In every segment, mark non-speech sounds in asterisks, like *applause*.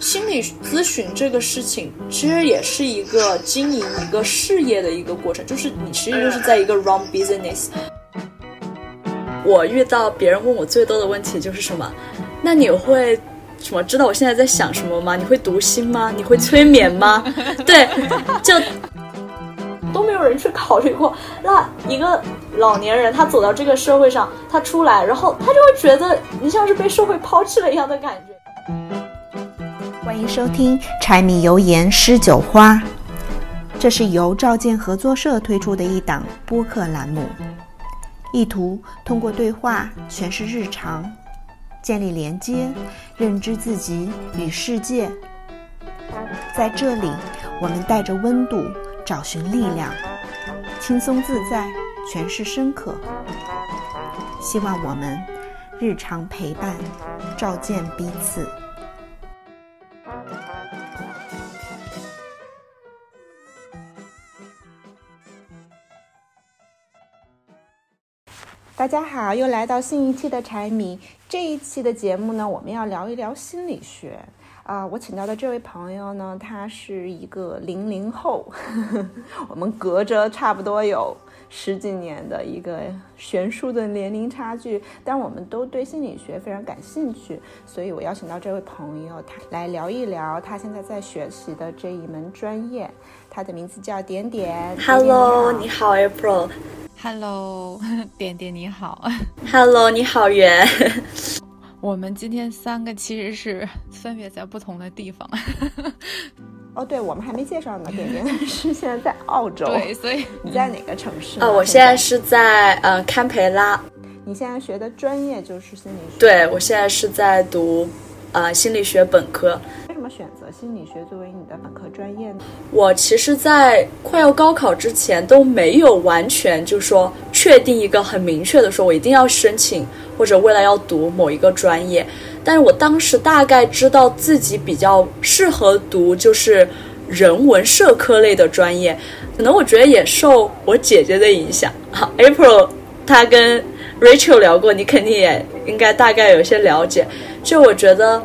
心理咨询这个事情，其实也是一个经营一个事业的一个过程，就是你其实就是在一个 *laughs* run business。我遇到别人问我最多的问题就是什么？那你会什么知道我现在在想什么吗？你会读心吗？你会催眠吗？*laughs* 对，就都没有人去考虑过。那一个老年人他走到这个社会上，他出来，然后他就会觉得你像是被社会抛弃了一样的感觉。欢迎收听《柴米油盐诗酒花》，这是由赵建合作社推出的一档播客栏目，意图通过对话诠释日常，建立连接，认知自己与世界。在这里，我们带着温度找寻力量，轻松自在诠释深刻。希望我们日常陪伴，照见彼此。大家好，又来到新一期的柴米。这一期的节目呢，我们要聊一聊心理学啊。我请到的这位朋友呢，他是一个零零后，*laughs* 我们隔着差不多有十几年的一个悬殊的年龄差距，但我们都对心理学非常感兴趣，所以我邀请到这位朋友，他来聊一聊他现在在学习的这一门专业。他的名字叫点点。Hello，你好，April。Hello，*laughs* 点点你好。*laughs* *laughs* Hello，你好，圆。我们今天三个其实是分别在不同的地方。哦，对，我们还没介绍呢。点点是现在在澳洲。对，所以你在哪个城市？啊，我现在是在呃堪培拉。你现在学的专业就是心理学。对，我现在是在读呃心理学本科。为什么选择心理学作为你的本科专业呢？我其实，在快要高考之前都没有完全就说确定一个很明确的说，我一定要申请或者未来要读某一个专业。但是我当时大概知道自己比较适合读就是人文社科类的专业。可能我觉得也受我姐姐的影响。好，April，她跟 Rachel 聊过，你肯定也应该大概有些了解。就我觉得。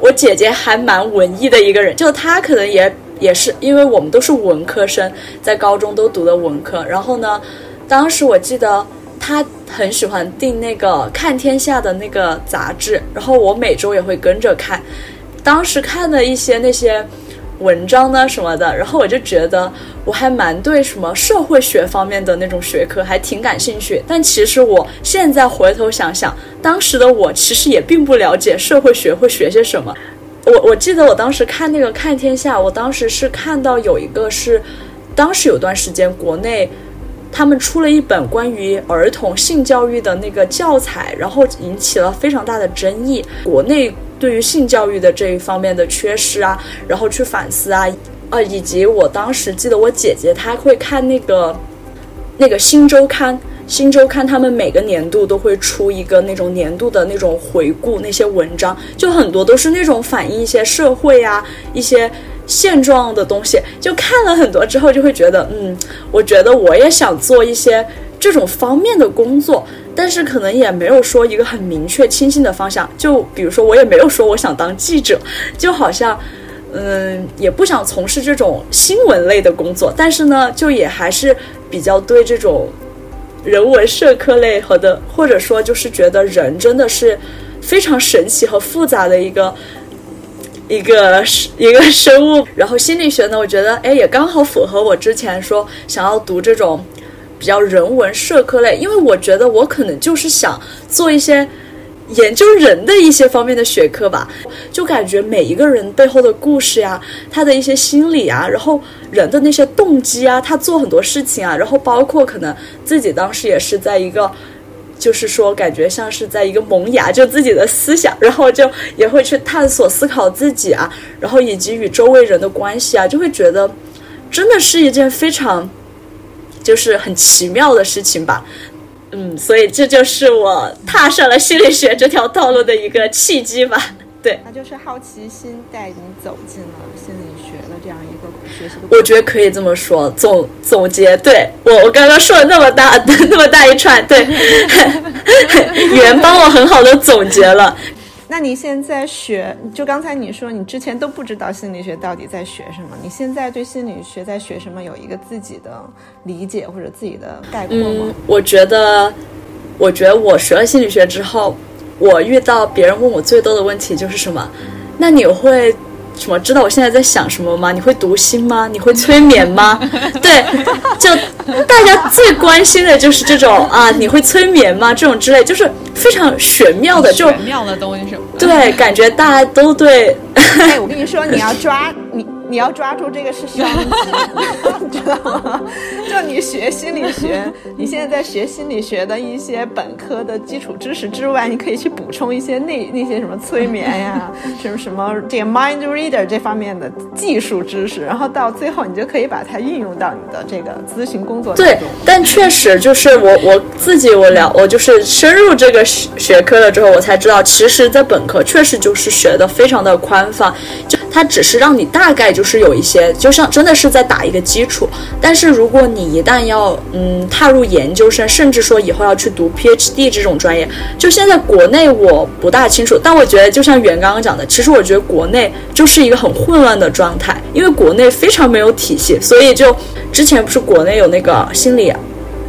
我姐姐还蛮文艺的一个人，就她可能也也是，因为我们都是文科生，在高中都读的文科。然后呢，当时我记得她很喜欢订那个《看天下》的那个杂志，然后我每周也会跟着看。当时看的一些那些。文章呢什么的，然后我就觉得我还蛮对什么社会学方面的那种学科还挺感兴趣。但其实我现在回头想想，当时的我其实也并不了解社会学会学些什么。我我记得我当时看那个《看天下》，我当时是看到有一个是，当时有段时间国内他们出了一本关于儿童性教育的那个教材，然后引起了非常大的争议，国内。对于性教育的这一方面的缺失啊，然后去反思啊，呃，以及我当时记得我姐姐她会看那个那个新周刊，新周刊他们每个年度都会出一个那种年度的那种回顾，那些文章就很多都是那种反映一些社会啊一些现状的东西，就看了很多之后就会觉得，嗯，我觉得我也想做一些这种方面的工作。但是可能也没有说一个很明确清晰的方向，就比如说我也没有说我想当记者，就好像，嗯，也不想从事这种新闻类的工作。但是呢，就也还是比较对这种人文社科类和的，或者说就是觉得人真的是非常神奇和复杂的一个一个一个生物。然后心理学呢，我觉得哎也刚好符合我之前说想要读这种。比较人文社科类，因为我觉得我可能就是想做一些研究人的一些方面的学科吧，就感觉每一个人背后的故事呀，他的一些心理啊，然后人的那些动机啊，他做很多事情啊，然后包括可能自己当时也是在一个，就是说感觉像是在一个萌芽，就自己的思想，然后就也会去探索思考自己啊，然后以及与周围人的关系啊，就会觉得真的是一件非常。就是很奇妙的事情吧，嗯，所以这就是我踏上了心理学这条道路的一个契机吧。对，那就是好奇心带你走进了学习的。我觉得可以这么说，总总结，对我我刚刚说了那么大那么大一串，对，*laughs* 语言帮我很好的总结了。那你现在学，就刚才你说你之前都不知道心理学到底在学什么，你现在对心理学在学什么有一个自己的理解或者自己的概括吗？嗯，我觉得，我觉得我学了心理学之后，我遇到别人问我最多的问题就是什么？那你会什么知道我现在在想什么吗？你会读心吗？你会催眠吗？*laughs* 对，就大家最关心的就是这种啊，你会催眠吗？这种之类，就是非常玄妙的，就玄妙的东西什么的。对，感觉大家都对。哎，我跟你说，你要抓你。你要抓住这个是商机，你知道吗？就你学心理学，你现在在学心理学的一些本科的基础知识之外，你可以去补充一些那那些什么催眠呀，什么什么这个 mind reader 这方面的技术知识，然后到最后你就可以把它运用到你的这个咨询工作当中。对，但确实就是我我自己我了，我就是深入这个学学科了之后，我才知道，其实，在本科确实就是学的非常的宽泛，就它只是让你大概。就是有一些，就像真的是在打一个基础。但是如果你一旦要嗯踏入研究生，甚至说以后要去读 PhD 这种专业，就现在国内我不大清楚。但我觉得就像袁刚刚讲的，其实我觉得国内就是一个很混乱的状态，因为国内非常没有体系。所以就之前不是国内有那个心理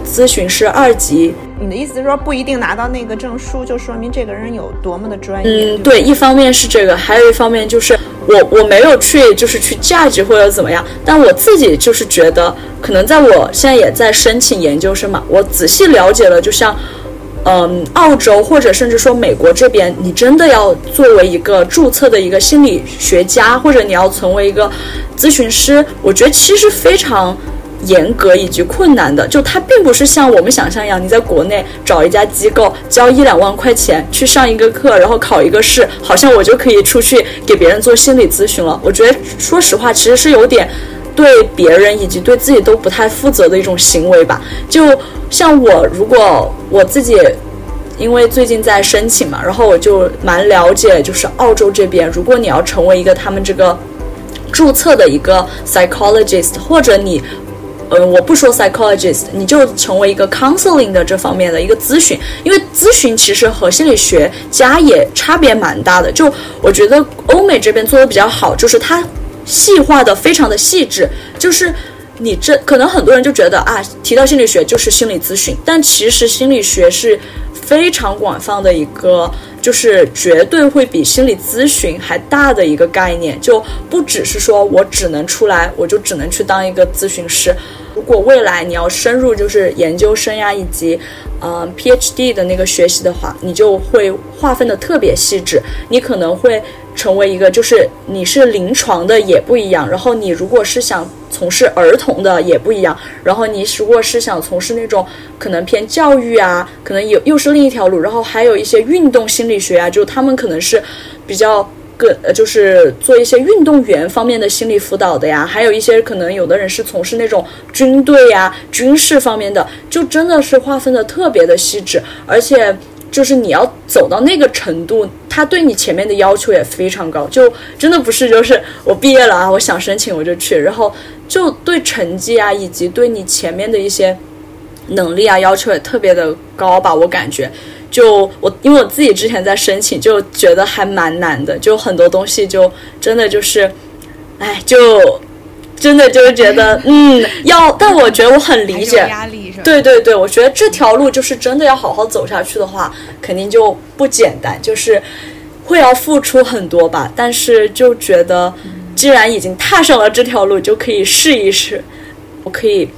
咨询师二级，你的意思是说不一定拿到那个证书就说明这个人有多么的专业？嗯，对，一方面是这个，还有一方面就是。我我没有去，就是去 judge 或者怎么样，但我自己就是觉得，可能在我现在也在申请研究生嘛，我仔细了解了，就像，嗯，澳洲或者甚至说美国这边，你真的要作为一个注册的一个心理学家，或者你要成为一个咨询师，我觉得其实非常。严格以及困难的，就它并不是像我们想象一样，你在国内找一家机构交一两万块钱去上一个课，然后考一个试，好像我就可以出去给别人做心理咨询了。我觉得，说实话，其实是有点对别人以及对自己都不太负责的一种行为吧。就像我，如果我自己，因为最近在申请嘛，然后我就蛮了解，就是澳洲这边，如果你要成为一个他们这个注册的一个 psychologist，或者你。呃，我不说 psychologist，你就成为一个 counseling 的这方面的一个咨询，因为咨询其实和心理学家也差别蛮大的。就我觉得欧美这边做的比较好，就是它细化的非常的细致。就是你这可能很多人就觉得啊，提到心理学就是心理咨询，但其实心理学是非常广泛的一个。就是绝对会比心理咨询还大的一个概念，就不只是说我只能出来，我就只能去当一个咨询师。如果未来你要深入就是研究生呀，以及嗯 PhD 的那个学习的话，你就会划分的特别细致，你可能会。成为一个就是你是临床的也不一样，然后你如果是想从事儿童的也不一样，然后你如果是想从事那种可能偏教育啊，可能有又是另一条路，然后还有一些运动心理学啊，就他们可能是比较个呃就是做一些运动员方面的心理辅导的呀，还有一些可能有的人是从事那种军队呀、军事方面的，就真的是划分的特别的细致，而且。就是你要走到那个程度，他对你前面的要求也非常高，就真的不是就是我毕业了啊，我想申请我就去，然后就对成绩啊，以及对你前面的一些能力啊要求也特别的高吧，我感觉，就我因为我自己之前在申请，就觉得还蛮难的，就很多东西就真的就是，哎就。真的就是觉得，嗯，要，但我觉得我很理解，对对对，我觉得这条路就是真的要好好走下去的话，肯定就不简单，就是会要付出很多吧。但是就觉得，既然已经踏上了这条路，就可以试一试。我可以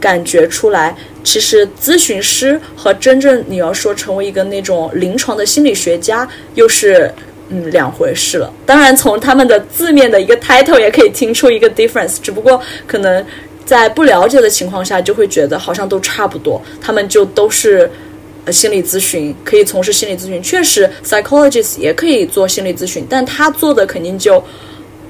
感觉出来，其实咨询师和真正你要说成为一个那种临床的心理学家，又是。嗯，两回事了。当然，从他们的字面的一个 title 也可以听出一个 difference。只不过可能在不了解的情况下，就会觉得好像都差不多。他们就都是呃心理咨询，可以从事心理咨询。确实，psychologist 也可以做心理咨询，但他做的肯定就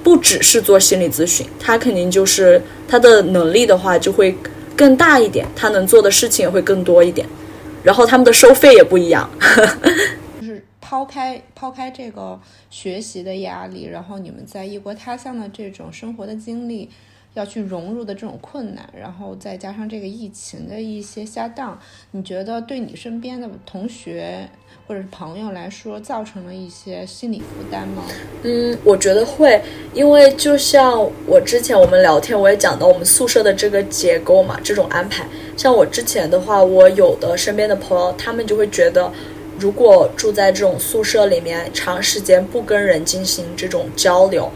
不只是做心理咨询，他肯定就是他的能力的话就会更大一点，他能做的事情也会更多一点。然后他们的收费也不一样。*laughs* 就是抛开抛开这个学习的压力，然后你们在异国他乡的这种生活的经历，要去融入的这种困难，然后再加上这个疫情的一些下档，你觉得对你身边的同学或者是朋友来说，造成了一些心理负担吗？嗯，我觉得会，因为就像我之前我们聊天，我也讲到我们宿舍的这个结构嘛，这种安排。像我之前的话，我有的身边的朋友，他们就会觉得，如果住在这种宿舍里面，长时间不跟人进行这种交流。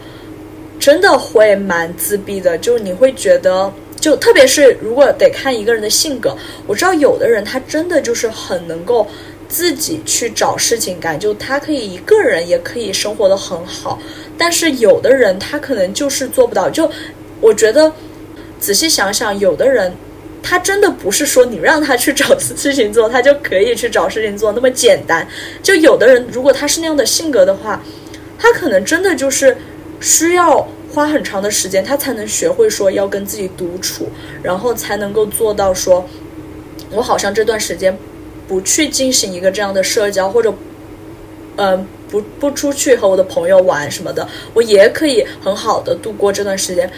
真的会蛮自闭的，就你会觉得，就特别是如果得看一个人的性格。我知道有的人他真的就是很能够自己去找事情干，就他可以一个人也可以生活的很好。但是有的人他可能就是做不到。就我觉得仔细想想，有的人他真的不是说你让他去找事情做，他就可以去找事情做那么简单。就有的人如果他是那样的性格的话，他可能真的就是。需要花很长的时间，他才能学会说要跟自己独处，然后才能够做到说，我好像这段时间不去进行一个这样的社交，或者，嗯，不不出去和我的朋友玩什么的，我也可以很好的度过这段时间。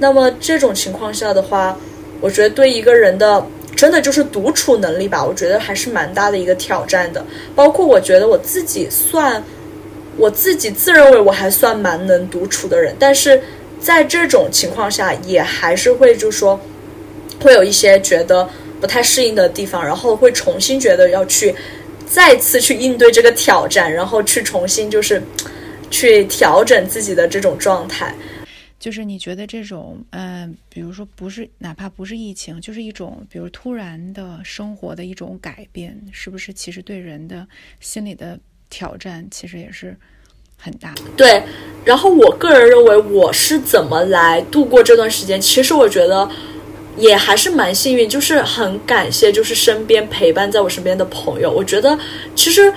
那么这种情况下的话，我觉得对一个人的真的就是独处能力吧，我觉得还是蛮大的一个挑战的。包括我觉得我自己算。我自己自认为我还算蛮能独处的人，但是在这种情况下，也还是会就是说，会有一些觉得不太适应的地方，然后会重新觉得要去再次去应对这个挑战，然后去重新就是去调整自己的这种状态。就是你觉得这种，嗯，比如说不是哪怕不是疫情，就是一种比如突然的生活的一种改变，是不是其实对人的心理的？挑战其实也是很大的。对，然后我个人认为我是怎么来度过这段时间？其实我觉得也还是蛮幸运，就是很感谢，就是身边陪伴在我身边的朋友。我觉得，其实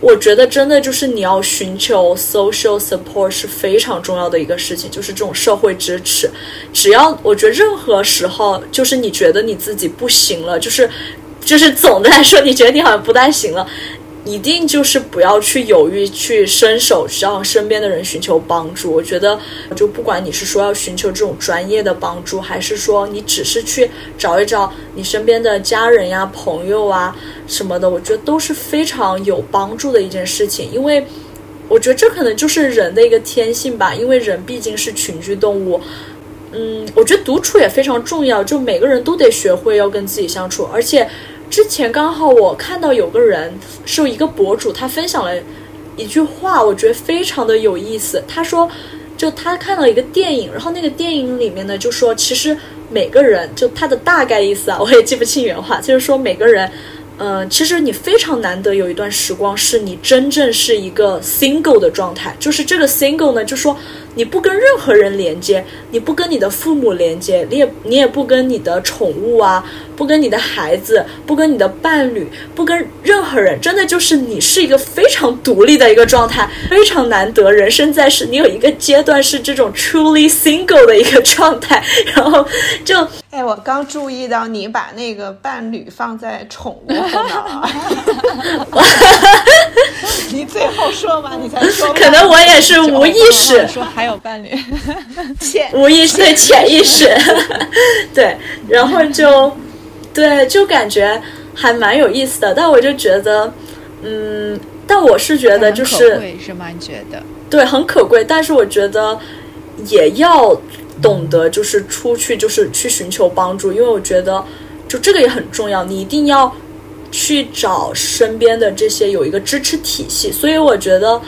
我觉得真的就是你要寻求 social support 是非常重要的一个事情，就是这种社会支持。只要我觉得任何时候，就是你觉得你自己不行了，就是就是总的来说，你觉得你好像不太行了。一定就是不要去犹豫，去伸手向身边的人寻求帮助。我觉得，就不管你是说要寻求这种专业的帮助，还是说你只是去找一找你身边的家人呀、朋友啊什么的，我觉得都是非常有帮助的一件事情。因为我觉得这可能就是人的一个天性吧。因为人毕竟是群居动物。嗯，我觉得独处也非常重要，就每个人都得学会要跟自己相处，而且。之前刚好我看到有个人是一个博主，他分享了一句话，我觉得非常的有意思。他说，就他看到一个电影，然后那个电影里面呢，就说其实每个人，就他的大概意思啊，我也记不清原话，就是说每个人。嗯，其实你非常难得有一段时光是你真正是一个 single 的状态，就是这个 single 呢，就说你不跟任何人连接，你不跟你的父母连接，你也你也不跟你的宠物啊，不跟你的孩子，不跟你的伴侣，不跟任何人，真的就是你是一个非常独立的一个状态，非常难得，人生在世，你有一个阶段是这种 truly single 的一个状态，*laughs* 然后就。哎，我刚注意到你把那个伴侣放在宠物后面了。*laughs* 你最后说嘛？你才说。可能我也是无意识说还有伴侣，潜无意识对潜意识，*laughs* 对，然后就对，就感觉还蛮有意思的。但我就觉得，嗯，但我是觉得就是是吗？你觉得？对，很可贵，但是我觉得也要。懂得就是出去，就是去寻求帮助，因为我觉得，就这个也很重要。你一定要去找身边的这些有一个支持体系。所以我觉得，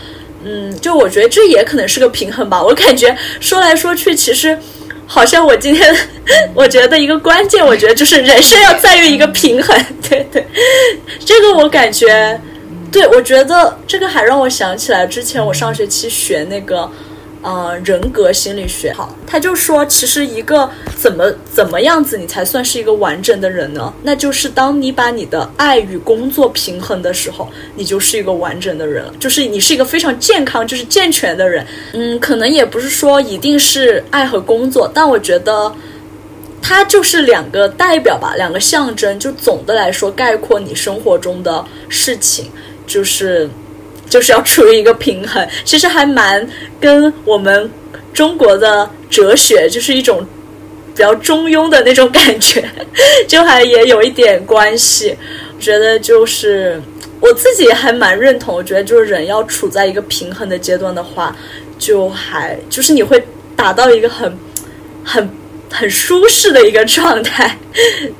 嗯，就我觉得这也可能是个平衡吧。我感觉说来说去，其实好像我今天我觉得一个关键，我觉得就是人生要在于一个平衡。*laughs* 对对，这个我感觉，对我觉得这个还让我想起来之前我上学期学那个。呃，人格心理学，好，他就说，其实一个怎么怎么样子，你才算是一个完整的人呢？那就是当你把你的爱与工作平衡的时候，你就是一个完整的人了，就是你是一个非常健康，就是健全的人。嗯，可能也不是说一定是爱和工作，但我觉得它就是两个代表吧，两个象征，就总的来说概括你生活中的事情，就是。就是要处于一个平衡，其实还蛮跟我们中国的哲学，就是一种比较中庸的那种感觉，*laughs* 就还也有一点关系。我觉得就是我自己还蛮认同，我觉得就是人要处在一个平衡的阶段的话，就还就是你会达到一个很很。很舒适的一个状态，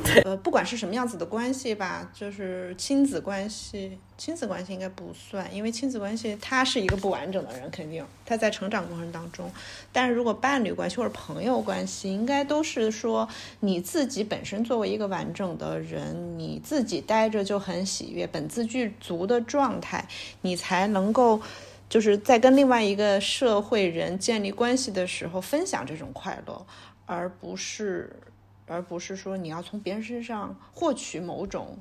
对，呃，不管是什么样子的关系吧，就是亲子关系，亲子关系应该不算，因为亲子关系他是一个不完整的人，肯定他在成长过程当中。但是如果伴侣关系或者朋友关系，应该都是说你自己本身作为一个完整的人，你自己待着就很喜悦，本自具足的状态，你才能够就是在跟另外一个社会人建立关系的时候分享这种快乐。而不是，而不是说你要从别人身上获取某种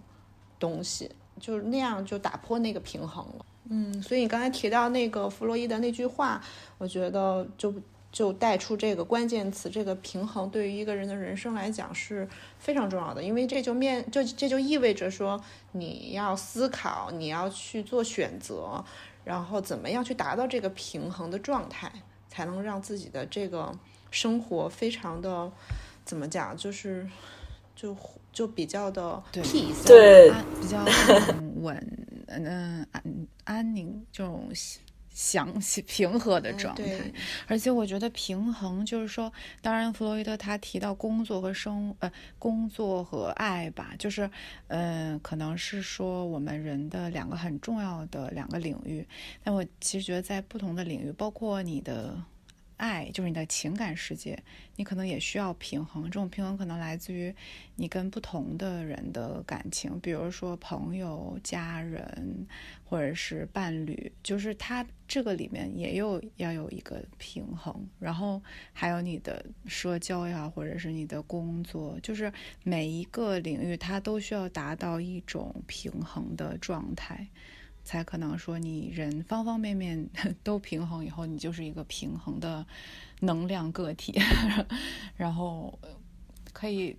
东西，就是那样就打破那个平衡了。嗯，所以你刚才提到那个弗洛伊德那句话，我觉得就就带出这个关键词，这个平衡对于一个人的人生来讲是非常重要的，因为这就面就这就意味着说你要思考，你要去做选择，然后怎么样去达到这个平衡的状态，才能让自己的这个。生活非常的怎么讲，就是就就比较的 peace，对，比较稳，嗯，安安宁这种详细平和的状态。而且我觉得平衡就是说，当然弗洛伊德他提到工作和生呃工作和爱吧，就是嗯，可能是说我们人的两个很重要的两个领域。但我其实觉得在不同的领域，包括你的。爱就是你的情感世界，你可能也需要平衡。这种平衡可能来自于你跟不同的人的感情，比如说朋友、家人或者是伴侣，就是它这个里面也有要有一个平衡。然后还有你的社交呀，或者是你的工作，就是每一个领域它都需要达到一种平衡的状态。才可能说你人方方面面 *laughs* 都平衡以后，你就是一个平衡的能量个体，*laughs* 然后可以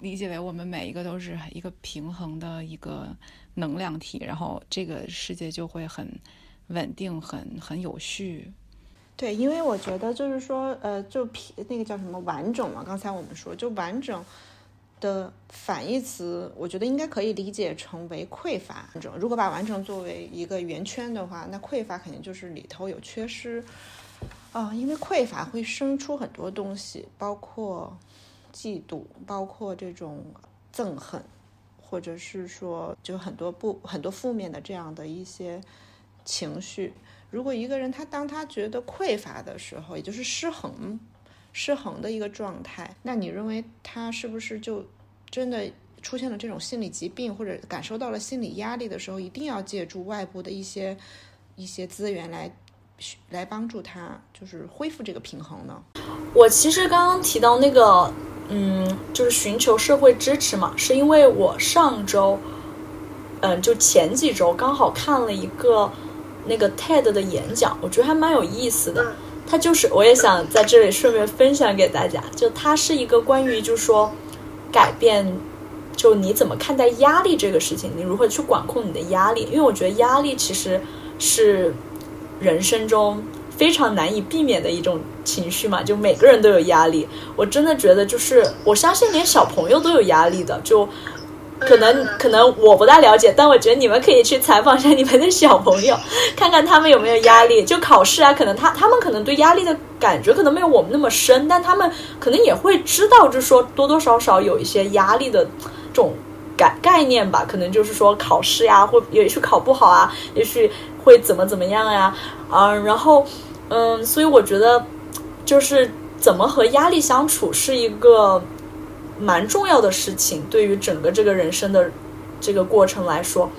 理解为我们每一个都是一个平衡的一个能量体，然后这个世界就会很稳定、很很有序。对，因为我觉得就是说，呃，就平那个叫什么完整嘛，刚才我们说就完整。的反义词，我觉得应该可以理解成为匮乏。如果把完整作为一个圆圈的话，那匮乏肯定就是里头有缺失啊。因为匮乏会生出很多东西，包括嫉妒，包括这种憎恨，或者是说就很多不很多负面的这样的一些情绪。如果一个人他当他觉得匮乏的时候，也就是失衡。失衡的一个状态，那你认为他是不是就真的出现了这种心理疾病，或者感受到了心理压力的时候，一定要借助外部的一些一些资源来来帮助他，就是恢复这个平衡呢？我其实刚刚提到那个，嗯，就是寻求社会支持嘛，是因为我上周，嗯，就前几周刚好看了一个那个 TED 的演讲，我觉得还蛮有意思的。他就是，我也想在这里顺便分享给大家。就他是一个关于，就是说改变，就你怎么看待压力这个事情，你如何去管控你的压力？因为我觉得压力其实是人生中非常难以避免的一种情绪嘛。就每个人都有压力，我真的觉得就是，我相信连小朋友都有压力的。就可能可能我不大了解，但我觉得你们可以去采访一下你们的小朋友，*laughs* 看看他们有没有压力。就考试啊，可能他他们可能对压力的感觉可能没有我们那么深，但他们可能也会知道，就是说多多少少有一些压力的这种概概念吧。可能就是说考试呀，或也许考不好啊，也许会怎么怎么样呀，嗯，然后嗯，所以我觉得就是怎么和压力相处是一个。蛮重要的事情，对于整个这个人生的这个过程来说。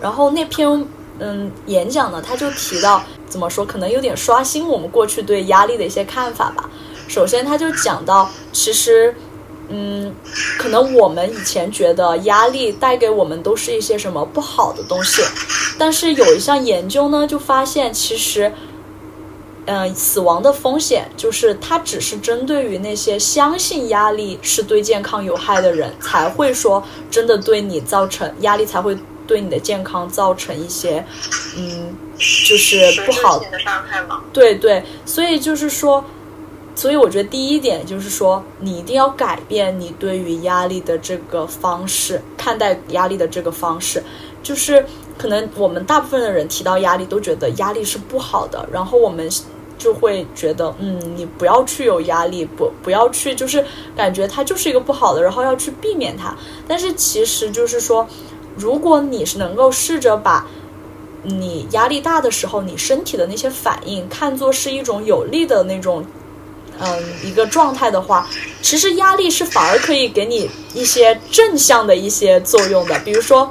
然后那篇嗯演讲呢，他就提到怎么说，可能有点刷新我们过去对压力的一些看法吧。首先，他就讲到，其实嗯，可能我们以前觉得压力带给我们都是一些什么不好的东西，但是有一项研究呢，就发现其实。嗯，死亡的风险就是它只是针对于那些相信压力是对健康有害的人才会说真的对你造成压力才会对你的健康造成一些，嗯，就是不好的伤害嘛？对对，所以就是说，所以我觉得第一点就是说，你一定要改变你对于压力的这个方式，看待压力的这个方式，就是可能我们大部分的人提到压力都觉得压力是不好的，然后我们。就会觉得，嗯，你不要去有压力，不不要去，就是感觉它就是一个不好的，然后要去避免它。但是其实就是说，如果你是能够试着把你压力大的时候，你身体的那些反应看作是一种有利的那种，嗯，一个状态的话，其实压力是反而可以给你一些正向的一些作用的，比如说。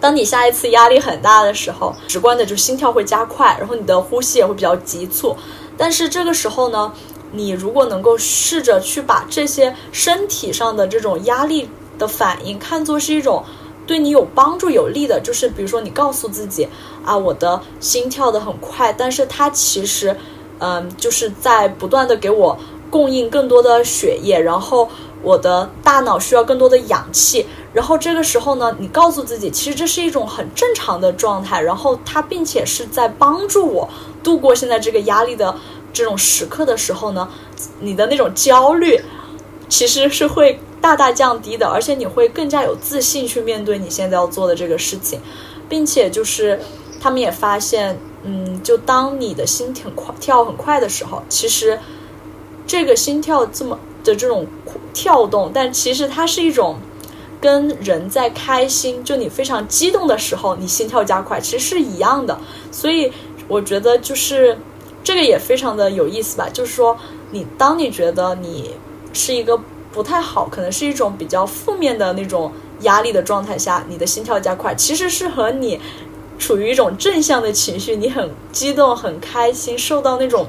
当你下一次压力很大的时候，直观的就心跳会加快，然后你的呼吸也会比较急促。但是这个时候呢，你如果能够试着去把这些身体上的这种压力的反应看作是一种对你有帮助、有利的，就是比如说你告诉自己啊，我的心跳的很快，但是它其实，嗯，就是在不断的给我供应更多的血液，然后我的大脑需要更多的氧气。然后这个时候呢，你告诉自己，其实这是一种很正常的状态，然后它并且是在帮助我度过现在这个压力的这种时刻的时候呢，你的那种焦虑其实是会大大降低的，而且你会更加有自信去面对你现在要做的这个事情，并且就是他们也发现，嗯，就当你的心挺快跳很快的时候，其实这个心跳这么的这种跳动，但其实它是一种。*laughs* 跟人在开心，就你非常激动的时候，你心跳加快，其实是一样的。所以我觉得就是这个也非常的有意思吧。就是说，你当你觉得你是一个不太好，可能是一种比较负面的那种压力的状态下，你的心跳加快，其实是和你处于一种正向的情绪，你很激动、很开心，受到那种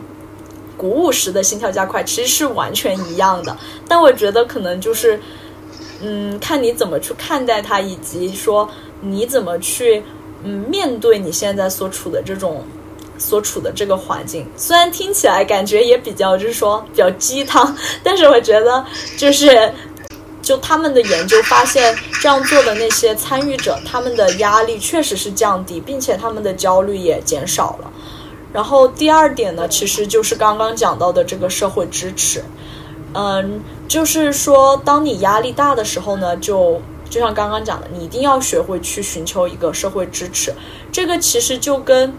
鼓舞时的心跳加快，其实是完全一样的。但我觉得可能就是。嗯，看你怎么去看待它，以及说你怎么去嗯面对你现在所处的这种所处的这个环境。虽然听起来感觉也比较就是说比较鸡汤，但是我觉得就是就他们的研究发现，这样做的那些参与者，他们的压力确实是降低，并且他们的焦虑也减少了。然后第二点呢，其实就是刚刚讲到的这个社会支持。嗯，就是说，当你压力大的时候呢，就就像刚刚讲的，你一定要学会去寻求一个社会支持。这个其实就跟，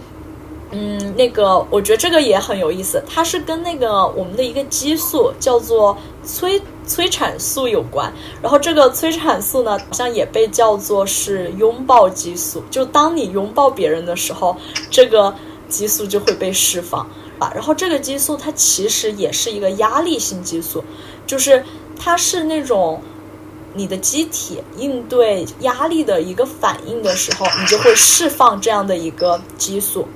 嗯，那个，我觉得这个也很有意思，它是跟那个我们的一个激素叫做催催产素有关。然后这个催产素呢，好像也被叫做是拥抱激素。就当你拥抱别人的时候，这个激素就会被释放。然后这个激素它其实也是一个压力性激素，就是它是那种你的机体应对压力的一个反应的时候，你就会释放这样的一个激素，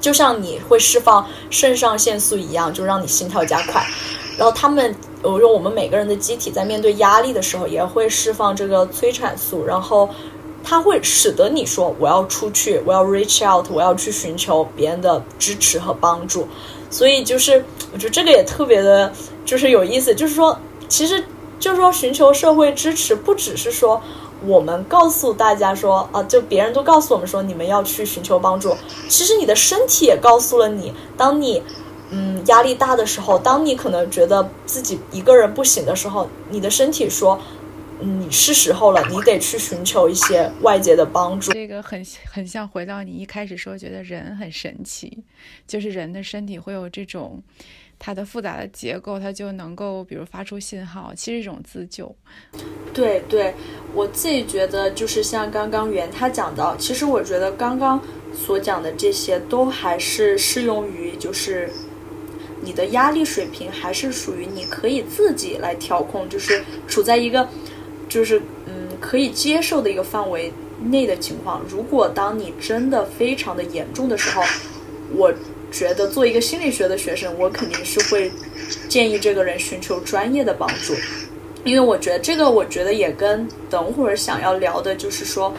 就像你会释放肾上腺素一样，就让你心跳加快。然后他们，我说我们每个人的机体在面对压力的时候，也会释放这个催产素，然后。它会使得你说我要出去，我要 reach out，我要去寻求别人的支持和帮助。所以就是我觉得这个也特别的，就是有意思。就是说，其实就是说寻求社会支持，不只是说我们告诉大家说啊，就别人都告诉我们说你们要去寻求帮助。其实你的身体也告诉了你，当你嗯压力大的时候，当你可能觉得自己一个人不行的时候，你的身体说。你是时候了，你得去寻求一些外界的帮助。这个很很像回到你一开始说，觉得人很神奇，就是人的身体会有这种它的复杂的结构，它就能够比如发出信号，其实一种自救。对对，我自己觉得就是像刚刚袁他讲到，其实我觉得刚刚所讲的这些都还是适用于，就是你的压力水平还是属于你可以自己来调控，就是处在一个。就是嗯，可以接受的一个范围内的情况。如果当你真的非常的严重的时候，我觉得做一个心理学的学生，我肯定是会建议这个人寻求专业的帮助，因为我觉得这个，我觉得也跟等会儿想要聊的，就是说，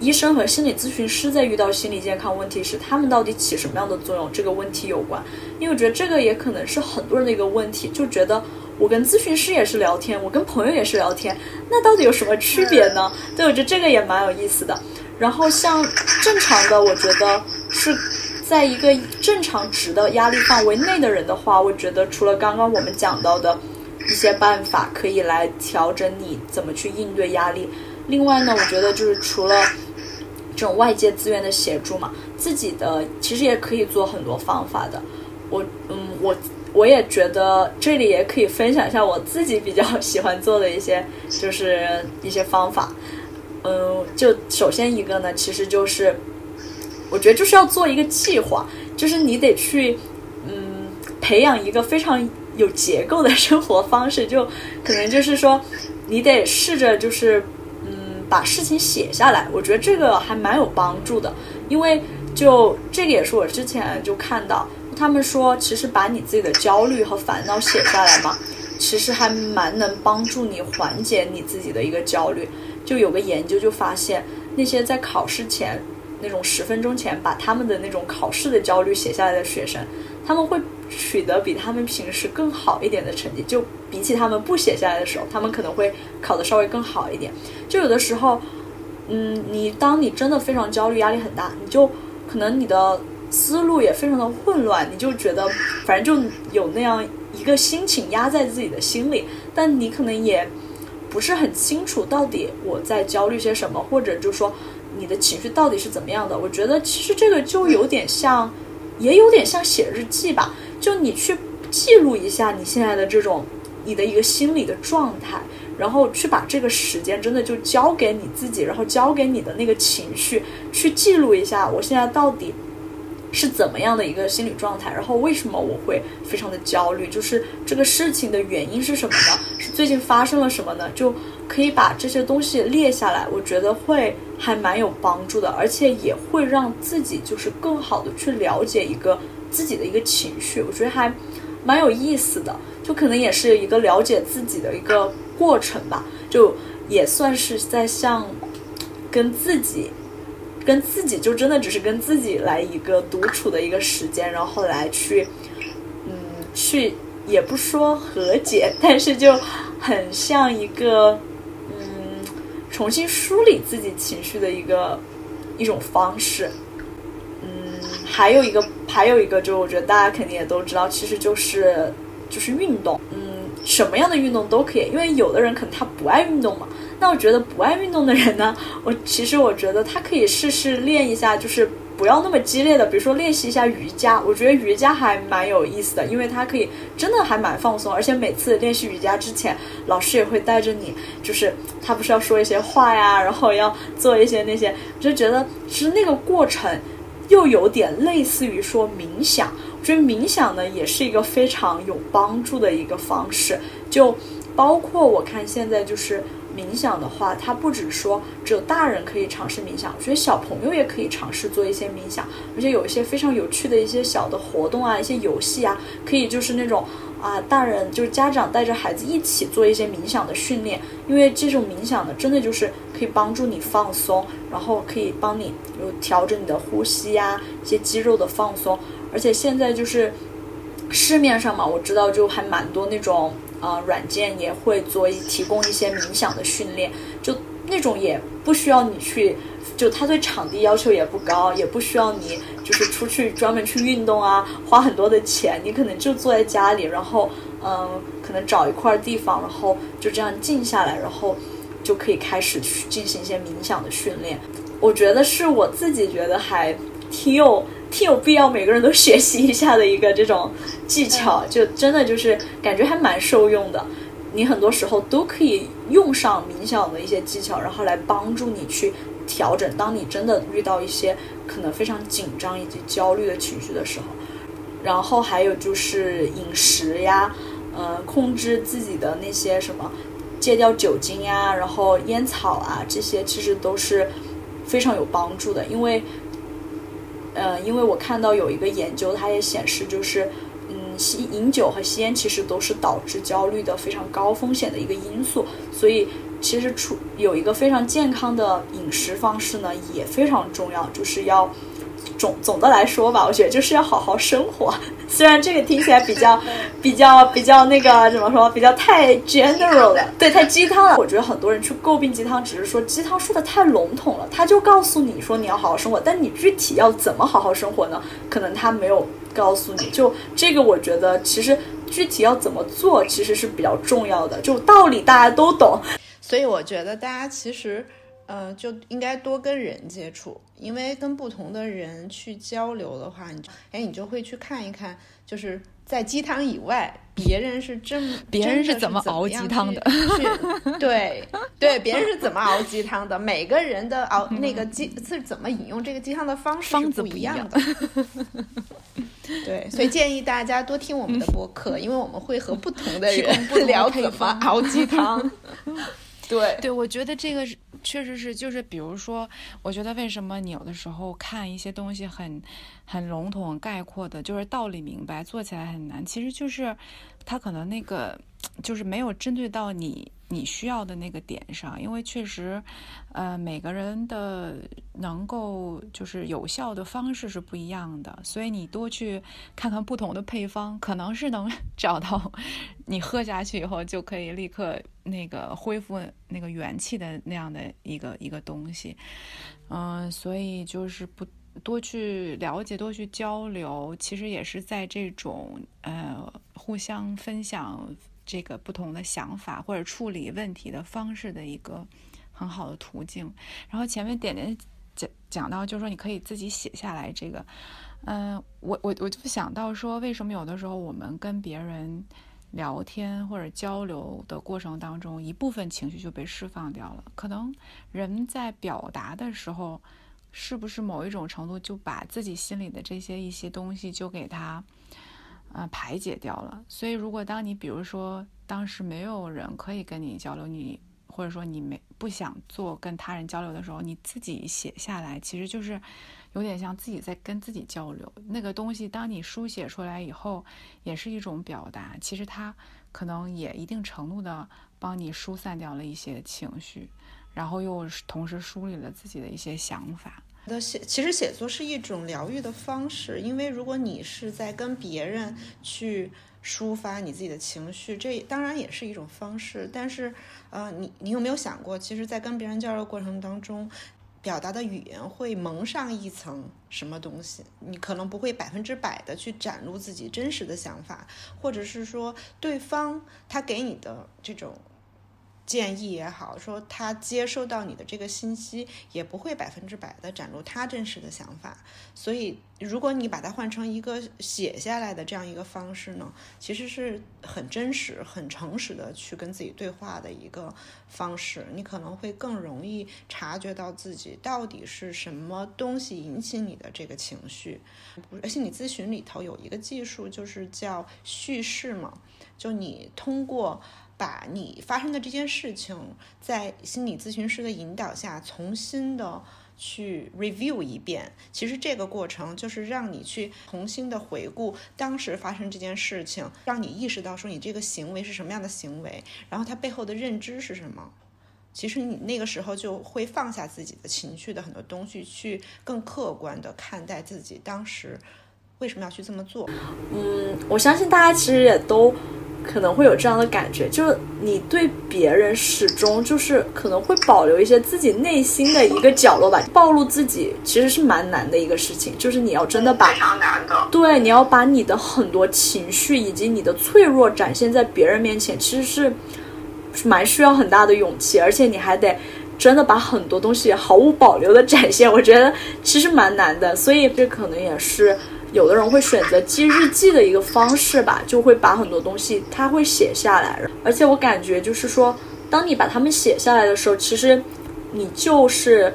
医生和心理咨询师在遇到心理健康问题时，他们到底起什么样的作用，这个问题有关。因为我觉得这个也可能是很多人的一个问题，就觉得。我跟咨询师也是聊天，我跟朋友也是聊天，那到底有什么区别呢？对，我觉得这个也蛮有意思的。然后像正常的，我觉得是在一个正常值的压力范围内的人的话，我觉得除了刚刚我们讲到的一些办法可以来调整你怎么去应对压力，另外呢，我觉得就是除了这种外界资源的协助嘛，自己的其实也可以做很多方法的。我嗯，我我也觉得这里也可以分享一下我自己比较喜欢做的一些，*laughs* 就是一些方法。嗯，就首先一个呢，其实就是我觉得就是要做一个计划，就是你得去嗯培养一个非常有结构的生活方式，*laughs* 就可能就是说你得试着就是嗯把事情写下来，我觉得这个还蛮有帮助的，因为就这个也是我之前就看到他们说，其实把你自己的焦虑和烦恼写下来嘛，其实还蛮能帮助你缓解你自己的一个焦虑。就有个研究就发现，那些在考试前那种十分钟前把他们的那种考试的焦虑写下来的学生，他们会取得比他们平时更好一点的成绩。就比起他们不写下来的时候，他们可能会考得稍微更好一点。就有的时候，嗯，你当你真的非常焦虑、压力很大，你就可能你的思路也非常的混乱，你就觉得反正就有那样一个心情压在自己的心里，但你可能也。不是很清楚到底我在焦虑些什么，或者就说你的情绪到底是怎么样的？我觉得其实这个就有点像，也有点像写日记吧。就你去记录一下你现在的这种你的一个心理的状态，然后去把这个时间真的就交给你自己，然后交给你的那个情绪去记录一下，我现在到底。是怎么样的一个心理状态？然后为什么我会非常的焦虑？就是这个事情的原因是什么呢？是最近发生了什么呢？就可以把这些东西列下来，我觉得会还蛮有帮助的，而且也会让自己就是更好的去了解一个自己的一个情绪，我觉得还蛮有意思的，就可能也是一个了解自己的一个过程吧，就也算是在向跟自己。跟自己就真的只是跟自己来一个独处的一个时间，然后来去，嗯，去也不说和解，但是就很像一个，嗯，重新梳理自己情绪的一个一种方式。嗯，还有一个，还有一个，就我觉得大家肯定也都知道，其实就是就是运动。嗯，什么样的运动都可以，因为有的人可能他不爱运动嘛。那我觉得不爱运动的人呢，我其实我觉得他可以试试练一下，就是不要那么激烈的，比如说练习一下瑜伽。我觉得瑜伽还蛮有意思的，因为它可以真的还蛮放松，而且每次练习瑜伽之前，老师也会带着你，就是他不是要说一些话呀，然后要做一些那些，就觉得其实那个过程又有点类似于说冥想。我觉得冥想呢也是一个非常有帮助的一个方式，就包括我看现在就是。冥想的话，它不只说只有大人可以尝试冥想，我觉得小朋友也可以尝试做一些冥想，而且有一些非常有趣的一些小的活动啊，一些游戏啊，可以就是那种啊，大人就是家长带着孩子一起做一些冥想的训练，因为这种冥想呢，真的就是可以帮助你放松，然后可以帮你有调整你的呼吸呀，一些肌肉的放松，而且现在就是市面上嘛，我知道就还蛮多那种。啊，软件也会做一提供一些冥想的训练，就那种也不需要你去，就他对场地要求也不高，也不需要你就是出去专门去运动啊，花很多的钱，你可能就坐在家里，然后嗯，可能找一块地方，然后就这样静下来，然后就可以开始去进行一些冥想的训练。我觉得是我自己觉得还挺有。挺有必要每个人都学习一下的一个这种技巧，就真的就是感觉还蛮受用的。你很多时候都可以用上冥想的一些技巧，然后来帮助你去调整。当你真的遇到一些可能非常紧张以及焦虑的情绪的时候，然后还有就是饮食呀，呃，控制自己的那些什么，戒掉酒精呀，然后烟草啊，这些其实都是非常有帮助的，因为。呃，因为我看到有一个研究，它也显示，就是，嗯，吸饮酒和吸烟其实都是导致焦虑的非常高风险的一个因素，所以其实出有一个非常健康的饮食方式呢，也非常重要，就是要总总的来说吧，我觉得就是要好好生活。*laughs* 虽然这个听起来比较 *laughs* 比较比较那个怎么说，比较太 general 了，对，太鸡汤了。我觉得很多人去诟病鸡汤，只是说鸡汤说的太笼统了，他就告诉你说你要好好生活，但你具体要怎么好好生活呢？可能他没有告诉你。就这个，我觉得其实具体要怎么做，其实是比较重要的。就道理大家都懂，所以我觉得大家其实。嗯，就应该多跟人接触，因为跟不同的人去交流的话，你哎，你就会去看一看，就是在鸡汤以外，别人是真，*laughs* 别人是怎么熬鸡汤的？对对，别人是怎么熬鸡汤的？每个人的熬那个鸡是怎么饮用这个鸡汤的方式是不一样的。对，所以建议大家多听我们的播客，因为我们会和不同的人 *laughs* 聊怎么熬鸡汤。*laughs* 对。对，我觉得这个是确实是，就是比如说，我觉得为什么你有的时候看一些东西很很笼统概括的，就是道理明白，做起来很难，其实就是他可能那个就是没有针对到你。你需要的那个点上，因为确实，呃，每个人的能够就是有效的方式是不一样的，所以你多去看看不同的配方，可能是能 *laughs* 找到你喝下去以后就可以立刻那个恢复那个元气的那样的一个一个东西。嗯，所以就是不多去了解，多去交流，其实也是在这种呃互相分享。这个不同的想法或者处理问题的方式的一个很好的途径。然后前面点点讲讲到，就是说你可以自己写下来这个。嗯，我我我就想到说，为什么有的时候我们跟别人聊天或者交流的过程当中，一部分情绪就被释放掉了？可能人在表达的时候，是不是某一种程度就把自己心里的这些一些东西就给他。啊，排解掉了。所以，如果当你比如说当时没有人可以跟你交流，你或者说你没不想做跟他人交流的时候，你自己写下来，其实就是有点像自己在跟自己交流。那个东西，当你书写出来以后，也是一种表达。其实它可能也一定程度的帮你疏散掉了一些情绪，然后又同时梳理了自己的一些想法。的写其实写作是一种疗愈的方式，因为如果你是在跟别人去抒发你自己的情绪，这当然也是一种方式。但是，呃，你你有没有想过，其实，在跟别人交流过程当中，表达的语言会蒙上一层什么东西？你可能不会百分之百的去展露自己真实的想法，或者是说，对方他给你的这种。建议也好，说他接收到你的这个信息，也不会百分之百的展露他真实的想法。所以，如果你把它换成一个写下来的这样一个方式呢，其实是很真实、很诚实的去跟自己对话的一个方式。你可能会更容易察觉到自己到底是什么东西引起你的这个情绪。而心理咨询里头有一个技术，就是叫叙事嘛，就你通过。把你发生的这件事情，在心理咨询师的引导下，重新的去 review 一遍。其实这个过程就是让你去重新的回顾当时发生这件事情，让你意识到说你这个行为是什么样的行为，然后它背后的认知是什么。其实你那个时候就会放下自己的情绪的很多东西，去更客观的看待自己当时为什么要去这么做。嗯，我相信大家其实也都。可能会有这样的感觉，就是你对别人始终就是可能会保留一些自己内心的一个角落吧。暴露自己其实是蛮难的一个事情，就是你要真的把非常难的，对，你要把你的很多情绪以及你的脆弱展现在别人面前，其实是蛮需要很大的勇气，而且你还得真的把很多东西毫无保留的展现，我觉得其实蛮难的，所以这可能也是。有的人会选择记日记的一个方式吧，就会把很多东西他会写下来，而且我感觉就是说，当你把它们写下来的时候，其实你就是，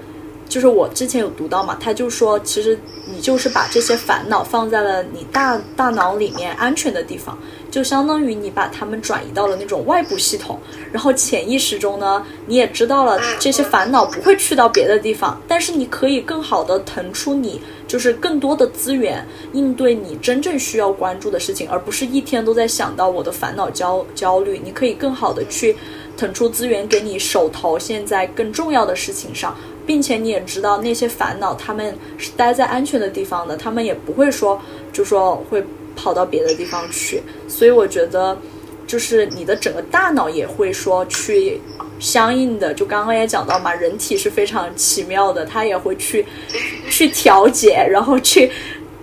就是我之前有读到嘛，他就说，其实你就是把这些烦恼放在了你大大脑里面安全的地方。就相当于你把它们转移到了那种外部系统，然后潜意识中呢，你也知道了这些烦恼不会去到别的地方，但是你可以更好的腾出你就是更多的资源应对你真正需要关注的事情，而不是一天都在想到我的烦恼焦焦虑。你可以更好的去腾出资源给你手头现在更重要的事情上，并且你也知道那些烦恼他们是待在安全的地方的，他们也不会说就说会跑到别的地方去。所以我觉得，就是你的整个大脑也会说去相应的，就刚刚也讲到嘛，人体是非常奇妙的，它也会去去调节，然后去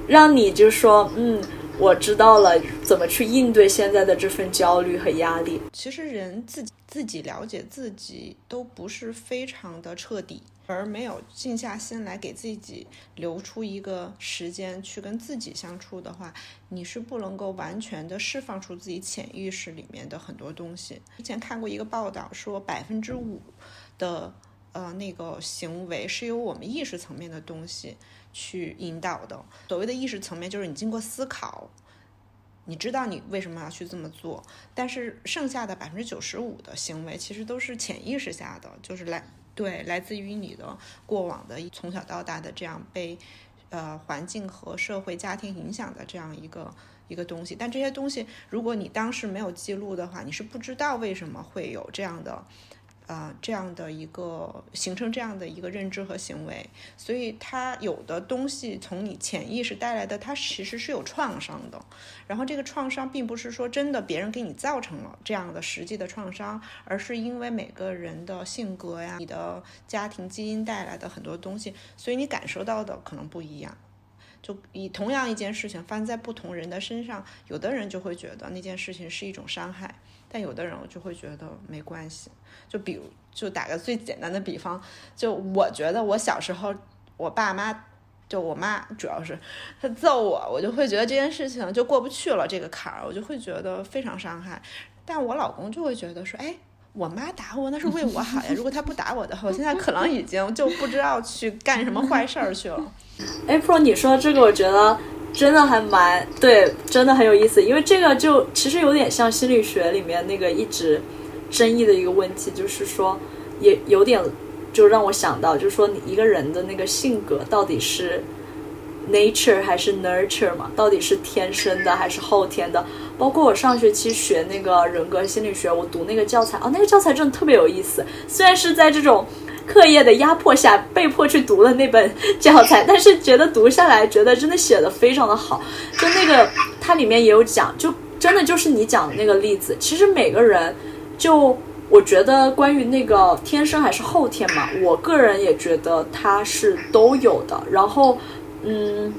让你就说嗯。我知道了怎么去应对现在的这份焦虑和压力。其实人自己自己了解自己都不是非常的彻底，而没有静下心来给自己留出一个时间去跟自己相处的话，你是不能够完全的释放出自己潜意识里面的很多东西。之前看过一个报道说，百分之五的呃那个行为是由我们意识层面的东西。去引导的所谓的意识层面，就是你经过思考，你知道你为什么要去这么做。但是剩下的百分之九十五的行为，其实都是潜意识下的，就是来对来自于你的过往的从小到大的这样被呃环境和社会家庭影响的这样一个一个东西。但这些东西，如果你当时没有记录的话，你是不知道为什么会有这样的。啊，这样的一个形成这样的一个认知和行为，所以它有的东西从你潜意识带来的，它其实是有创伤的。然后这个创伤并不是说真的别人给你造成了这样的实际的创伤，而是因为每个人的性格呀、你的家庭基因带来的很多东西，所以你感受到的可能不一样。就以同样一件事情发生在不同人的身上，有的人就会觉得那件事情是一种伤害。但有的人我就会觉得没关系，就比如就打个最简单的比方，就我觉得我小时候我爸妈就我妈主要是她揍我，我就会觉得这件事情就过不去了这个坎儿，我就会觉得非常伤害。但我老公就会觉得说，哎，我妈打我那是为我好呀，如果他不打我的话，我现在可能已经就不知道去干什么坏事儿去了。哎，Pro，你说这个我觉得。真的还蛮对，真的很有意思，因为这个就其实有点像心理学里面那个一直争议的一个问题，就是说也有点就让我想到，就是说你一个人的那个性格到底是 nature 还是 nurture 嘛？到底是天生的还是后天的？包括我上学期学那个人格心理学，我读那个教材哦，那个教材真的特别有意思，虽然是在这种。课业的压迫下，被迫去读了那本教材，*laughs* 但是觉得读下来，觉得真的写的非常的好。就那个，它里面也有讲，就真的就是你讲的那个例子。其实每个人，就我觉得关于那个天生还是后天嘛，我个人也觉得它是都有的。然后，嗯。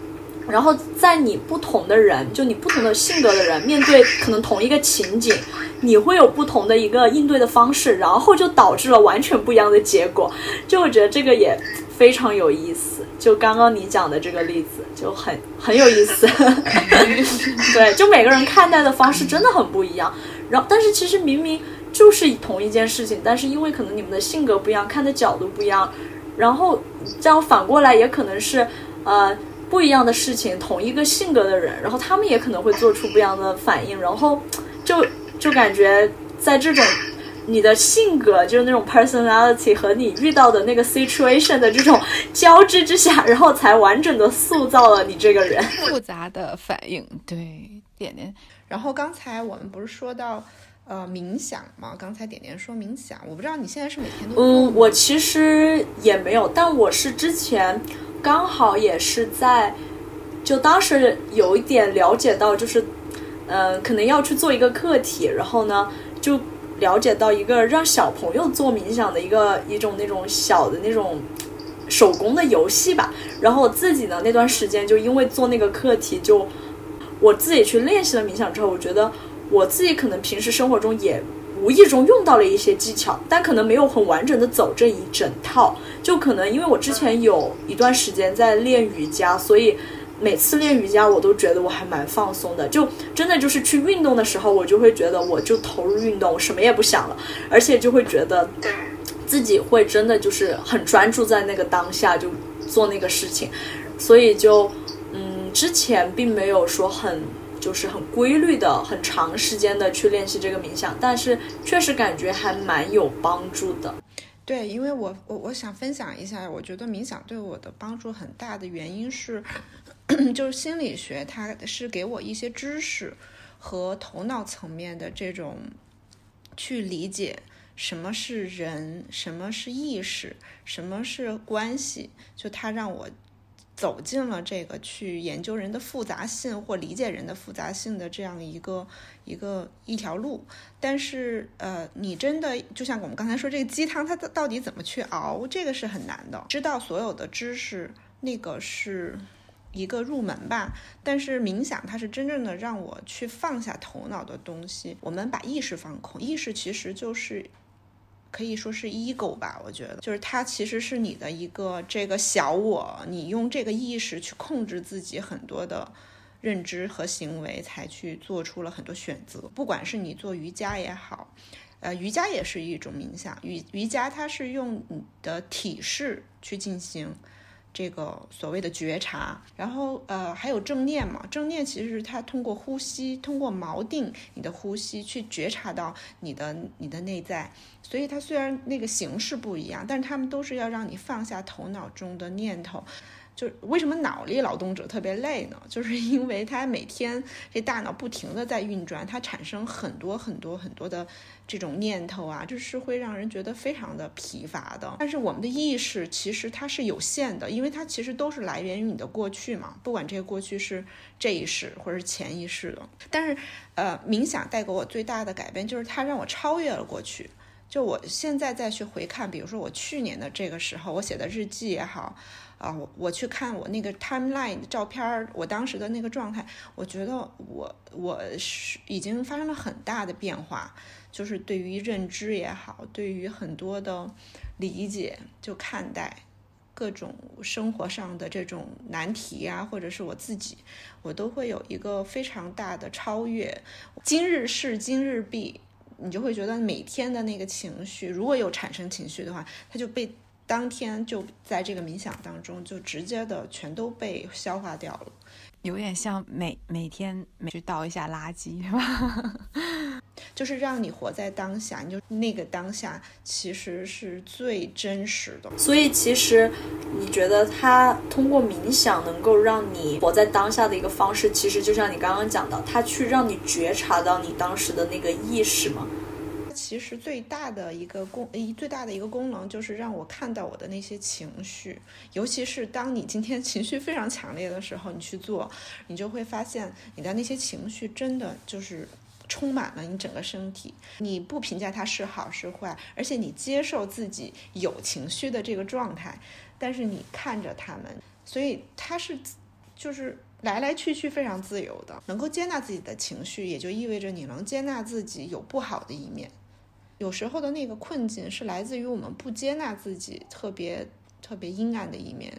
然后在你不同的人，就你不同的性格的人，面对可能同一个情景，你会有不同的一个应对的方式，然后就导致了完全不一样的结果。就我觉得这个也非常有意思。就刚刚你讲的这个例子就很很有意思。*laughs* 对，就每个人看待的方式真的很不一样。然后，但是其实明明就是同一件事情，但是因为可能你们的性格不一样，看的角度不一样，然后这样反过来也可能是呃。不一样的事情，同一个性格的人，然后他们也可能会做出不一样的反应，然后就就感觉在这种你的性格就是那种 personality 和你遇到的那个 situation 的这种交织之下，然后才完整的塑造了你这个人。复杂的反应，对点点。然后刚才我们不是说到呃冥想吗？刚才点点说冥想，我不知道你现在是每天都嗯，我其实也没有，但我是之前。刚好也是在，就当时有一点了解到，就是，呃，可能要去做一个课题，然后呢，就了解到一个让小朋友做冥想的一个一种那种小的那种手工的游戏吧。然后我自己呢，那段时间就因为做那个课题，就我自己去练习了冥想之后，我觉得我自己可能平时生活中也。无意中用到了一些技巧，但可能没有很完整的走这一整套。就可能因为我之前有一段时间在练瑜伽，所以每次练瑜伽我都觉得我还蛮放松的。就真的就是去运动的时候，我就会觉得我就投入运动，什么也不想了，而且就会觉得自己会真的就是很专注在那个当下就做那个事情。所以就嗯，之前并没有说很。就是很规律的、很长时间的去练习这个冥想，但是确实感觉还蛮有帮助的。对，因为我我我想分享一下，我觉得冥想对我的帮助很大的原因是，*clears throat* 就是心理学它是给我一些知识和头脑层面的这种去理解什么是人，什么是意识，什么是关系，就它让我。走进了这个去研究人的复杂性或理解人的复杂性的这样一个一个一条路，但是呃，你真的就像我们刚才说这个鸡汤，它到底怎么去熬，这个是很难的。知道所有的知识，那个是一个入门吧，但是冥想它是真正的让我去放下头脑的东西。我们把意识放空，意识其实就是。可以说是 ego 吧，我觉得就是它其实是你的一个这个小我，你用这个意识去控制自己很多的认知和行为，才去做出了很多选择。不管是你做瑜伽也好，呃，瑜伽也是一种冥想，瑜瑜伽它是用你的体式去进行。这个所谓的觉察，然后呃还有正念嘛？正念其实是它通过呼吸，通过锚定你的呼吸去觉察到你的你的内在。所以它虽然那个形式不一样，但是他们都是要让你放下头脑中的念头。就为什么脑力劳动者特别累呢？*laughs* 就是因为他每天这大脑不停的在运转，它产生很多很多很多的这种念头啊，这是会让人觉得非常的疲乏的。但是我们的意识其实它是有限的，因为它其实都是来源于你的过去嘛，不管这个过去是这一世或者是前一世的。但是，呃，冥想带给我最大的改变就是它让我超越了过去。就我现在再去回看，比如说我去年的这个时候，我写的日记也好。啊，我我去看我那个 timeline 照片儿，我当时的那个状态，我觉得我我是已经发生了很大的变化，就是对于认知也好，对于很多的理解，就看待各种生活上的这种难题呀，或者是我自己，我都会有一个非常大的超越。今日事今日毕，你就会觉得每天的那个情绪，如果有产生情绪的话，它就被。当天就在这个冥想当中，就直接的全都被消化掉了，有点像每每天每去倒一下垃圾，是吧？*laughs* 就是让你活在当下，你就那个当下其实是最真实的。所以其实你觉得他通过冥想能够让你活在当下的一个方式，其实就像你刚刚讲的，他去让你觉察到你当时的那个意识吗？其实最大的一个功，一最大的一个功能就是让我看到我的那些情绪，尤其是当你今天情绪非常强烈的时候，你去做，你就会发现你的那些情绪真的就是充满了你整个身体。你不评价它是好是坏，而且你接受自己有情绪的这个状态，但是你看着他们，所以它是就是来来去去非常自由的。能够接纳自己的情绪，也就意味着你能接纳自己有不好的一面。有时候的那个困境是来自于我们不接纳自己特别特别阴暗的一面，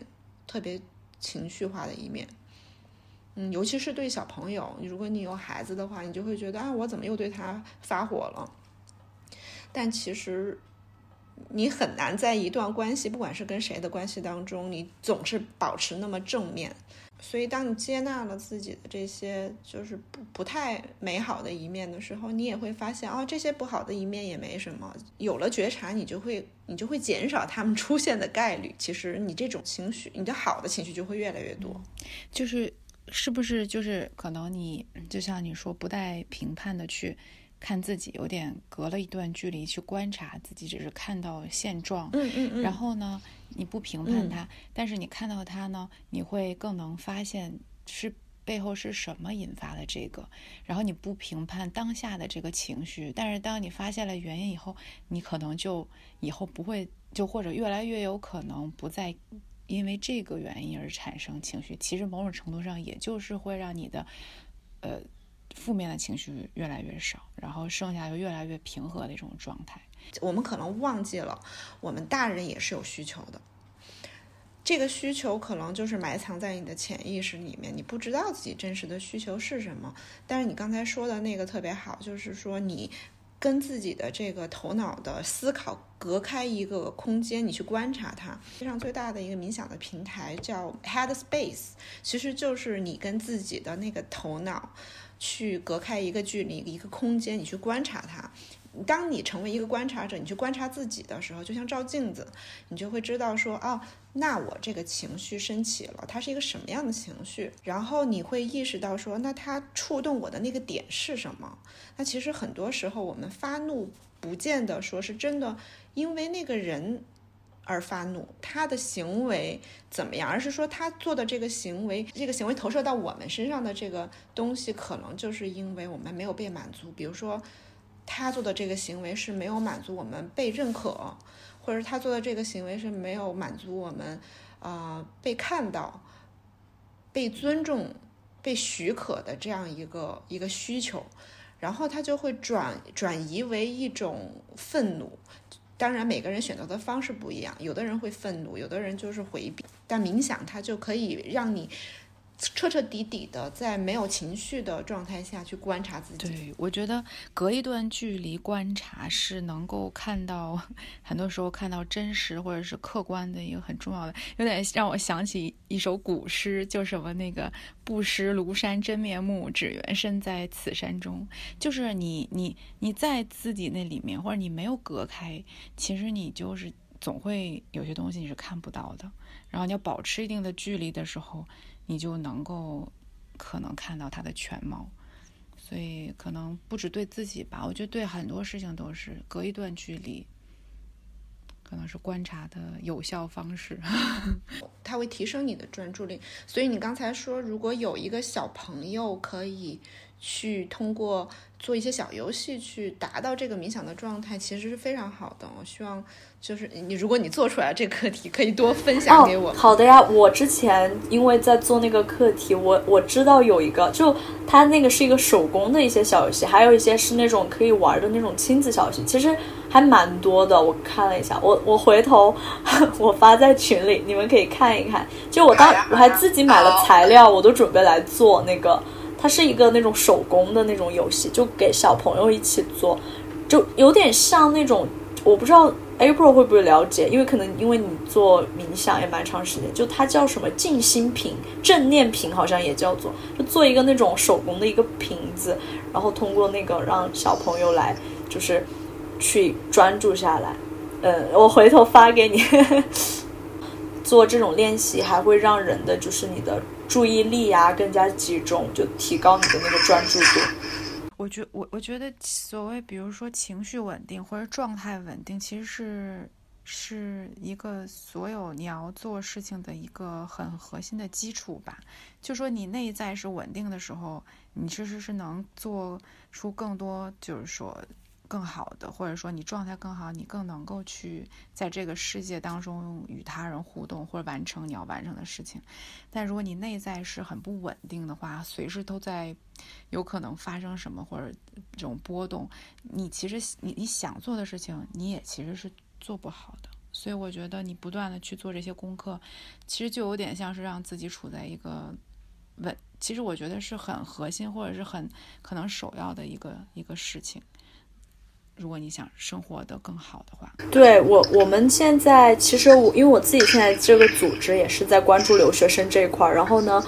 特别情绪化的一面。嗯，尤其是对小朋友，如果你有孩子的话，你就会觉得啊，我怎么又对他发火了？但其实你很难在一段关系，不管是跟谁的关系当中，你总是保持那么正面。所以，当你接纳了自己的这些就是不不太美好的一面的时候，你也会发现，哦，这些不好的一面也没什么。有了觉察，你就会你就会减少他们出现的概率。其实，你这种情绪，你的好的情绪就会越来越多。就是是不是就是可能你就像你说，不带评判的去。看自己有点隔了一段距离去观察自己，只是看到现状。嗯嗯嗯。然后呢，你不评判它，但是你看到它呢，你会更能发现是背后是什么引发了这个。然后你不评判当下的这个情绪，但是当你发现了原因以后，你可能就以后不会，就或者越来越有可能不再因为这个原因而产生情绪。其实某种程度上，也就是会让你的，呃。负面的情绪越来越少，然后剩下就越来越平和的一种状态。我们可能忘记了，我们大人也是有需求的。这个需求可能就是埋藏在你的潜意识里面，你不知道自己真实的需求是什么。但是你刚才说的那个特别好，就是说你跟自己的这个头脑的思考隔开一个空间，你去观察它。世界上最大的一个冥想的平台叫 Headspace，其实就是你跟自己的那个头脑。去隔开一个距离，一个空间，你去观察它。当你成为一个观察者，你去观察自己的时候，就像照镜子，你就会知道说，哦，那我这个情绪升起了，它是一个什么样的情绪？然后你会意识到说，那它触动我的那个点是什么？那其实很多时候我们发怒不见得说是真的因为那个人而发怒，他的行为怎么样，而是说他做的这个行为，这个行为投射到我们身上的这个东西，可能就是因为我们没有被满足。比如说，他做的这个行为是没有满足我们被认可，或者他做的这个行为是没有满足我们啊被看到、被尊重、被许可的这样一个一个需求，然后他就会转转移为一种愤怒。当然，每个人选择的方式不一样，有的人会愤怒，有的人就是回避。但冥想它就可以让你彻彻底底的在没有情绪的状态下去观察自己。对，我觉得隔一段距离观察是能够看到，很多时候看到真实或者是客观的一个很重要的，有点让我想起一首古诗，就什么那个“不识庐山真面目，只缘身在此山中”。就是你你你在自己那里面，或者你没有隔开，其实你就是总会有些东西你是看不到的。然后你要保持一定的距离的时候。你就能够可能看到它的全貌，所以可能不止对自己吧，我觉得对很多事情都是隔一段距离，可能是观察的有效方式。*laughs* 它会提升你的专注力，所以你刚才说，如果有一个小朋友可以去通过做一些小游戏去达到这个冥想的状态，其实是非常好的。我希望。就是你，如果你做出来这课题，可以多分享给我。好的呀，我之前因为在做那个课题，我我知道有一个，就它那个是一个手工的一些小游戏，还有一些是那种可以玩的那种亲子小游戏，其实还蛮多的。我看了一下，我我回头 *laughs* 我发在群里，你们可以看一看。就我当我还自己买了材料，我都准备来做那个。它是一个那种手工的那种游戏，就给小朋友一起做，就有点像那种，我不知道。April 会不会了解？因为可能因为你做冥想也蛮长时间，就它叫什么静心瓶、正念瓶，好像也叫做，就做一个那种手工的一个瓶子，然后通过那个让小朋友来，就是去专注下来。嗯，我回头发给你。做这种练习还会让人的就是你的注意力啊更加集中，就提高你的那个专注度。我觉我我觉得所谓比如说情绪稳定或者状态稳定，其实是是一个所有你要做事情的一个很核心的基础吧。就说你内在是稳定的时候，你其实是能做出更多，就是说。更好的，或者说你状态更好，你更能够去在这个世界当中与他人互动，或者完成你要完成的事情。但如果你内在是很不稳定的话，随时都在有可能发生什么或者这种波动，你其实你你想做的事情，你也其实是做不好的。所以我觉得你不断的去做这些功课，其实就有点像是让自己处在一个稳，其实我觉得是很核心或者是很可能首要的一个一个事情。如果你想生活的更好的话，对我，我们现在其实我因为我自己现在这个组织也是在关注留学生这一块儿，然后呢，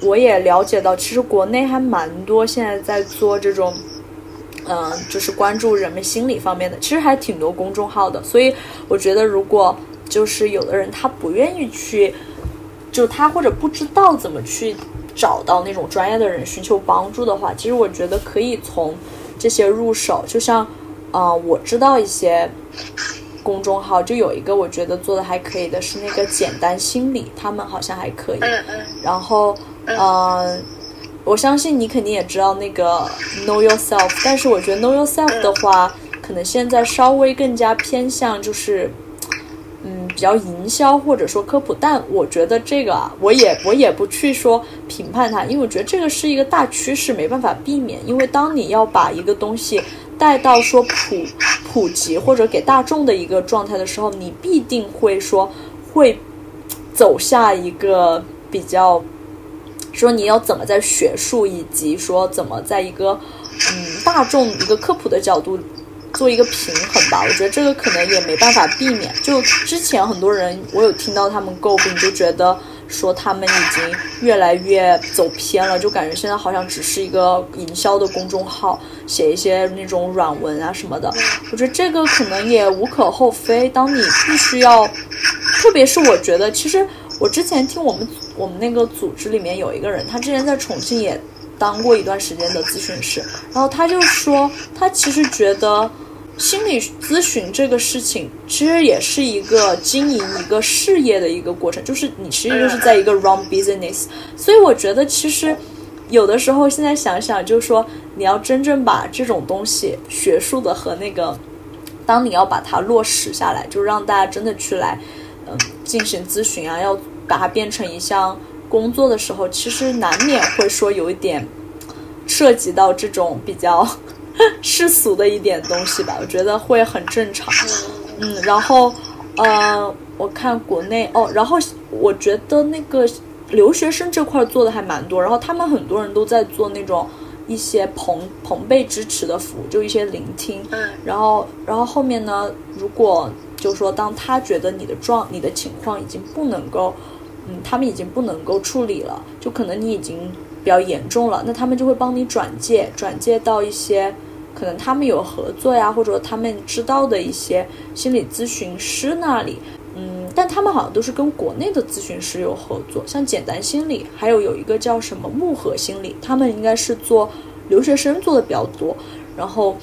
我也了解到，其实国内还蛮多现在在做这种，嗯，就是关注人们心理方面的，其实还挺多公众号的。所以我觉得，如果就是有的人他不愿意去，就他或者不知道怎么去找到那种专业的人寻求帮助的话，其实我觉得可以从这些入手，就像。啊，我知道一些公众号，就有一个我觉得做的还可以的是那个简单心理，他们好像还可以。嗯嗯。然后，嗯，我相信你肯定也知道那个 Know Yourself，但是我觉得 Know Yourself 的话，可能现在稍微更加偏向就是，嗯，比较营销或者说科普。但我觉得这个啊，我也我也不去说评判它，因为我觉得这个是一个大趋势，没办法避免。因为当你要把一个东西。带到说普普及或者给大众的一个状态的时候，你必定会说会走下一个比较，说你要怎么在学术以及说怎么在一个嗯大众一个科普的角度做一个平衡吧。我觉得这个可能也没办法避免。就之前很多人我有听到他们诟病，就觉得。说他们已经越来越走偏了，就感觉现在好像只是一个营销的公众号，写一些那种软文啊什么的。我觉得这个可能也无可厚非。当你必须要，特别是我觉得，其实我之前听我们我们那个组织里面有一个人，他之前在重庆也当过一段时间的咨询师，然后他就说，他其实觉得，心理咨询这个事情，其实也是一个经营一个事业的一个过程，就是你其实就是在一个 *laughs* run business。所以我觉得，其实有的时候现在想想，就是说你要真正把这种东西学术的和那个，当你要把它落实下来，就让大家真的去来，嗯，进行咨询啊，要把它变成一项工作的时候，其实难免会说有一点涉及到这种比较。*laughs* 世俗的一点东西吧，我觉得会很正常。嗯，然后，呃，我看国内哦，然后我觉得那个留学生这块做的还蛮多，然后他们很多人都在做那种一些朋朋辈支持的服务，就一些聆听。嗯，然后，然后后面呢，如果就说当他觉得你的状、你的情况已经不能够，嗯，他们已经不能够处理了，就可能你已经比较严重了，那他们就会帮你转介，转介到一些。可能他们有合作呀，或者他们知道的一些心理咨询师那里，嗯，但他们好像都是跟国内的咨询师有合作，像简单心理，还有有一个叫什么木盒心理，他们应该是做留学生做的比较多。然后，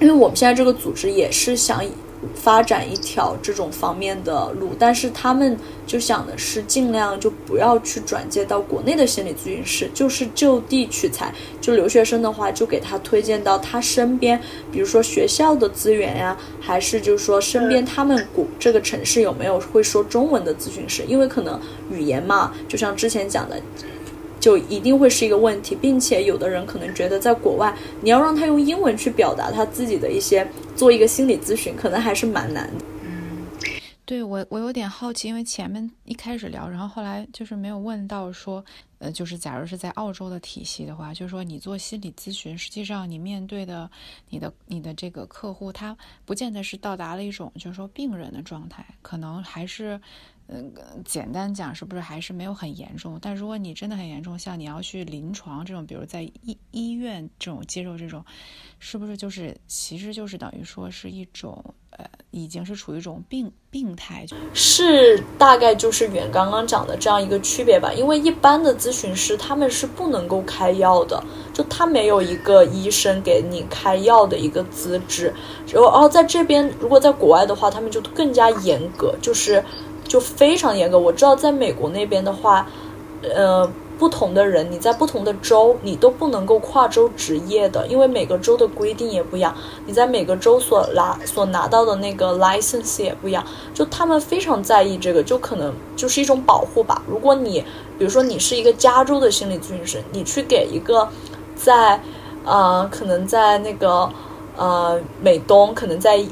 因为我们现在这个组织也是想以。发展一条这种方面的路，但是他们就想的是尽量就不要去转接到国内的心理咨询师，就是就地取材。就留学生的话，就给他推荐到他身边，比如说学校的资源呀，还是就是说身边他们国这个城市有没有会说中文的咨询师？因为可能语言嘛，就像之前讲的。就一定会是一个问题，并且有的人可能觉得在国外，你要让他用英文去表达他自己的一些，做一个心理咨询，可能还是蛮难。嗯，对我我有点好奇，因为前面一开始聊，然后后来就是没有问到说，呃，就是假如是在澳洲的体系的话，就是说你做心理咨询，实际上你面对的你的你的这个客户，他不见得是到达了一种就是说病人的状态，可能还是。嗯，简单讲，是不是还是没有很严重？但如果你真的很严重，像你要去临床这种，比如在医医院这种接受这种，是不是就是其实就是等于说是一种呃，已经是处于一种病病态？是大概就是远刚刚讲的这样一个区别吧。因为一般的咨询师他们是不能够开药的，就他没有一个医生给你开药的一个资质。然后在这边，如果在国外的话，他们就更加严格，就是。就非常严格。我知道在美国那边的话，呃，不同的人你在不同的州，你都不能够跨州执业的，因为每个州的规定也不一样。你在每个州所拿所拿到的那个 license 也不一样。就他们非常在意这个，就可能就是一种保护吧。如果你比如说你是一个加州的心理咨询师，你去给一个在呃可能在那个呃美东，可能在。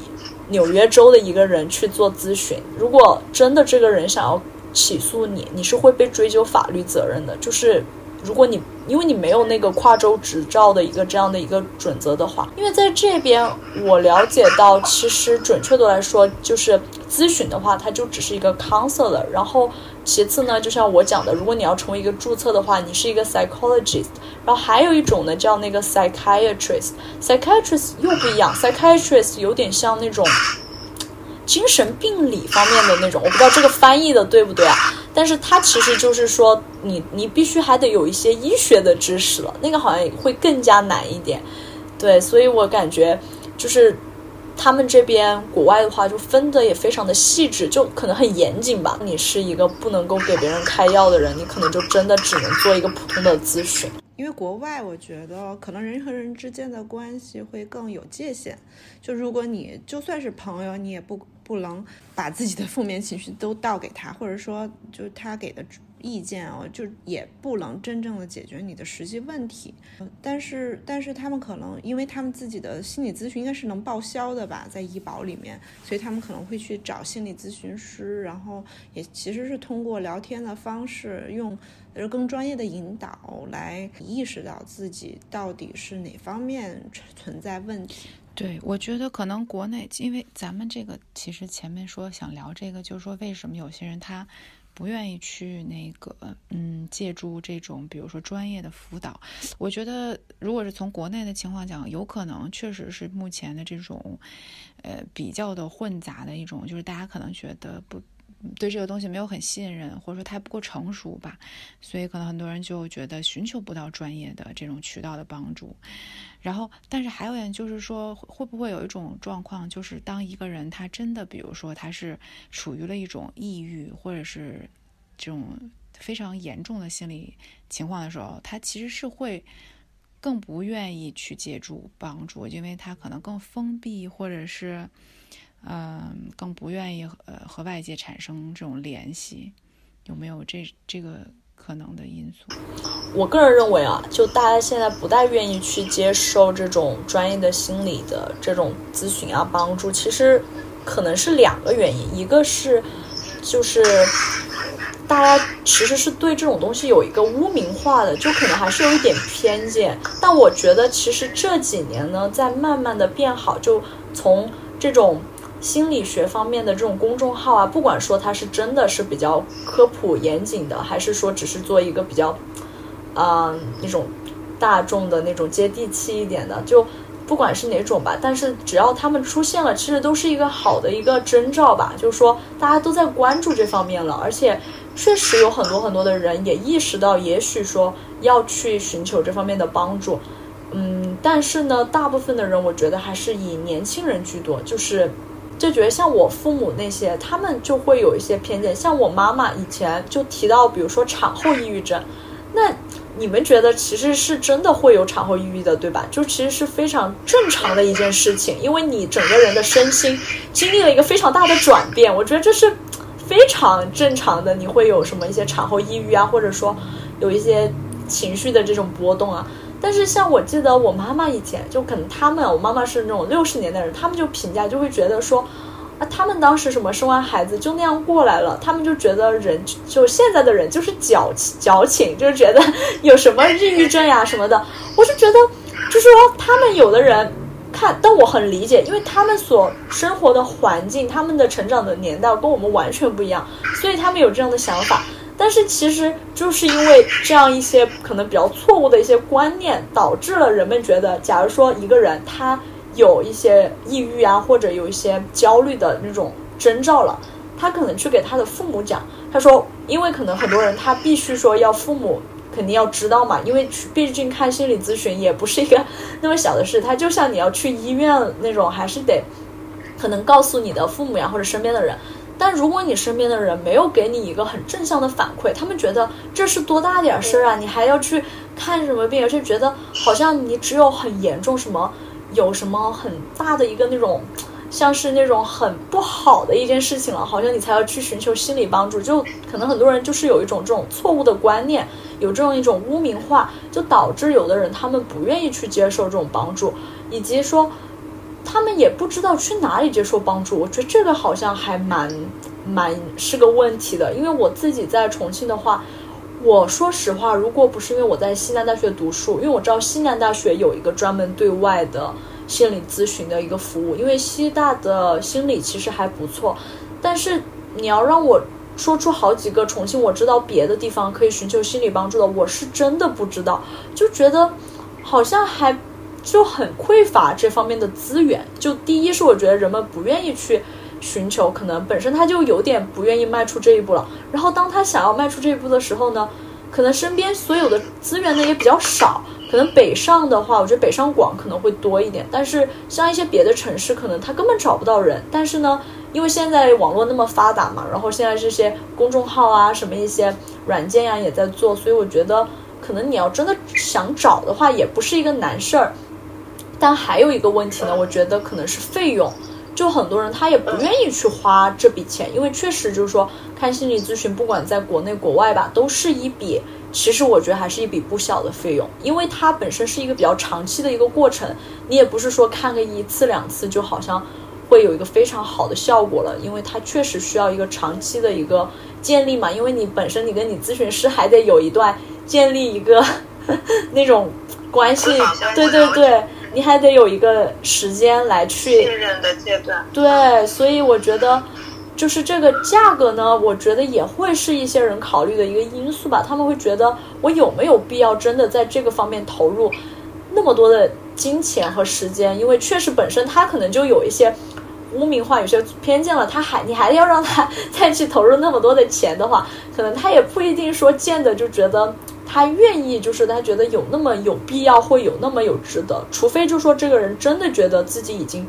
纽约州的一个人去做咨询，如果真的这个人想要起诉你，你是会被追究法律责任的。就是如果你因为你没有那个跨州执照的一个这样的一个准则的话，因为在这边我了解到，其实准确的来说，就是咨询的话，它就只是一个 counselor。然后其次呢，就像我讲的，如果你要成为一个注册的话，你是一个 psychologist。然后还有一种呢，叫那个 psychiatrist，psychiatrist 又不一样，psychiatrist 有点像那种精神病理方面的那种，我不知道这个翻译的对不对啊？但是它其实就是说，你你必须还得有一些医学的知识了，那个好像会更加难一点。对，所以我感觉就是他们这边国外的话，就分的也非常的细致，就可能很严谨吧。你是一个不能够给别人开药的人，你可能就真的只能做一个普通的咨询。因为国外，我觉得可能人和人之间的关系会更有界限。就如果你就算是朋友，你也不不能把自己的负面情绪都倒给他，或者说，就是他给的意见哦，就也不能真正的解决你的实际问题。但是，但是他们可能，因为他们自己的心理咨询应该是能报销的吧，在医保里面，所以他们可能会去找心理咨询师，然后也其实是通过聊天的方式用。而更专业的引导来意识到自己到底是哪方面存在问题。对，我觉得可能国内，因为咱们这个其实前面说想聊这个，就是说为什么有些人他不愿意去那个嗯借助这种比如说专业的辅导。我觉得如果是从国内的情况讲，有可能确实是目前的这种呃比较的混杂的一种，就是大家可能觉得不。对这个东西没有很信任，或者说他不够成熟吧，所以可能很多人就觉得寻求不到专业的这种渠道的帮助。然后，但是还有一点就是说，会不会有一种状况，就是当一个人他真的，比如说他是处于了一种抑郁，或者是这种非常严重的心理情况的时候，他其实是会更不愿意去借助帮助，因为他可能更封闭，或者是。嗯，更不愿意呃和外界产生这种联系，有没有这这个可能的因素？我个人认为啊，就大家现在不太愿意去接受这种专业的心理的这种咨询啊帮助，其实可能是两个原因，一个是就是大家其实是对这种东西有一个污名化的，就可能还是有一点偏见。但我觉得其实这几年呢，在慢慢的变好，就从这种。心理学方面的这种公众号啊，不管说它是真的是比较科普严谨的，还是说只是做一个比较，嗯那种大众的那种接地气一点的，就不管是哪种吧，但是只要他们出现了，其实都是一个好的一个征兆吧。就是说大家都在关注这方面了，而且确实有很多很多的人也意识到，也许说要去寻求这方面的帮助。嗯，但是呢，大部分的人我觉得还是以年轻人居多，就是。就觉得像我父母那些，他们就会有一些偏见。像我妈妈以前就提到，比如说产后抑郁症，那你们觉得其实是真的会有产后抑郁的，对吧？就其实是非常正常的一件事情，因为你整个人的身心经历了一个非常大的转变，我觉得这是非常正常的。你会有什么一些产后抑郁啊，或者说有一些情绪的这种波动啊？但是像我记得我妈妈以前就可能他们，我妈妈是那种六十年代人，他们就评价就会觉得说，啊，他们当时什么生完孩子就那样过来了，他们就觉得人就现在的人就是矫矫情，就是觉得有什么抑郁症呀什么的。我是觉得，就是说他们有的人看，但我很理解，因为他们所生活的环境，他们的成长的年代跟我们完全不一样，所以他们有这样的想法。但是其实就是因为这样一些可能比较错误的一些观念，导致了人们觉得，假如说一个人他有一些抑郁啊，或者有一些焦虑的那种征兆了，他可能去给他的父母讲，他说，因为可能很多人他必须说要父母肯定要知道嘛，因为毕竟看心理咨询也不是一个那么小的事，他就像你要去医院那种，还是得可能告诉你的父母呀或者身边的人。但如果你身边的人没有给你一个很正向的反馈，他们觉得这是多大点事儿啊，你还要去看什么病，而且觉得好像你只有很严重什么，有什么很大的一个那种，像是那种很不好的一件事情了，好像你才要去寻求心理帮助。就可能很多人就是有一种这种错误的观念，有这种一种污名化，就导致有的人他们不愿意去接受这种帮助，以及说。他们也不知道去哪里接受帮助，我觉得这个好像还蛮蛮是个问题的。因为我自己在重庆的话，我说实话，如果不是因为我在西南大学读书，因为我知道西南大学有一个专门对外的心理咨询的一个服务，因为西大的心理其实还不错。但是你要让我说出好几个重庆我知道别的地方可以寻求心理帮助的，我是真的不知道，就觉得好像还。就很匮乏这方面的资源。就第一是我觉得人们不愿意去寻求，可能本身他就有点不愿意迈出这一步了。然后当他想要迈出这一步的时候呢，可能身边所有的资源呢也比较少。可能北上的话，我觉得北上广可能会多一点。但是像一些别的城市，可能他根本找不到人。但是呢，因为现在网络那么发达嘛，然后现在这些公众号啊，什么一些软件呀也在做，所以我觉得可能你要真的想找的话，也不是一个难事儿。但还有一个问题呢，我觉得可能是费用，就很多人他也不愿意去花这笔钱，因为确实就是说看心理咨询，不管在国内国外吧，都是一笔，其实我觉得还是一笔不小的费用，因为它本身是一个比较长期的一个过程，你也不是说看个一次两次就好像会有一个非常好的效果了，因为它确实需要一个长期的一个建立嘛，因为你本身你跟你咨询师还得有一段建立一个 *laughs* 那种关系，对对对。你还得有一个时间来去信任的阶段，对，所以我觉得，就是这个价格呢，我觉得也会是一些人考虑的一个因素吧。他们会觉得，我有没有必要真的在这个方面投入那么多的金钱和时间？因为确实本身他可能就有一些污名化、有些偏见了，他还 *laughs* 你还要让他再去投入那么多的钱的话，可能他也不一定说见的就觉得他愿意，就是他觉得有那么有必要，会有那么有值得，除非就说这个人真的觉得自己已经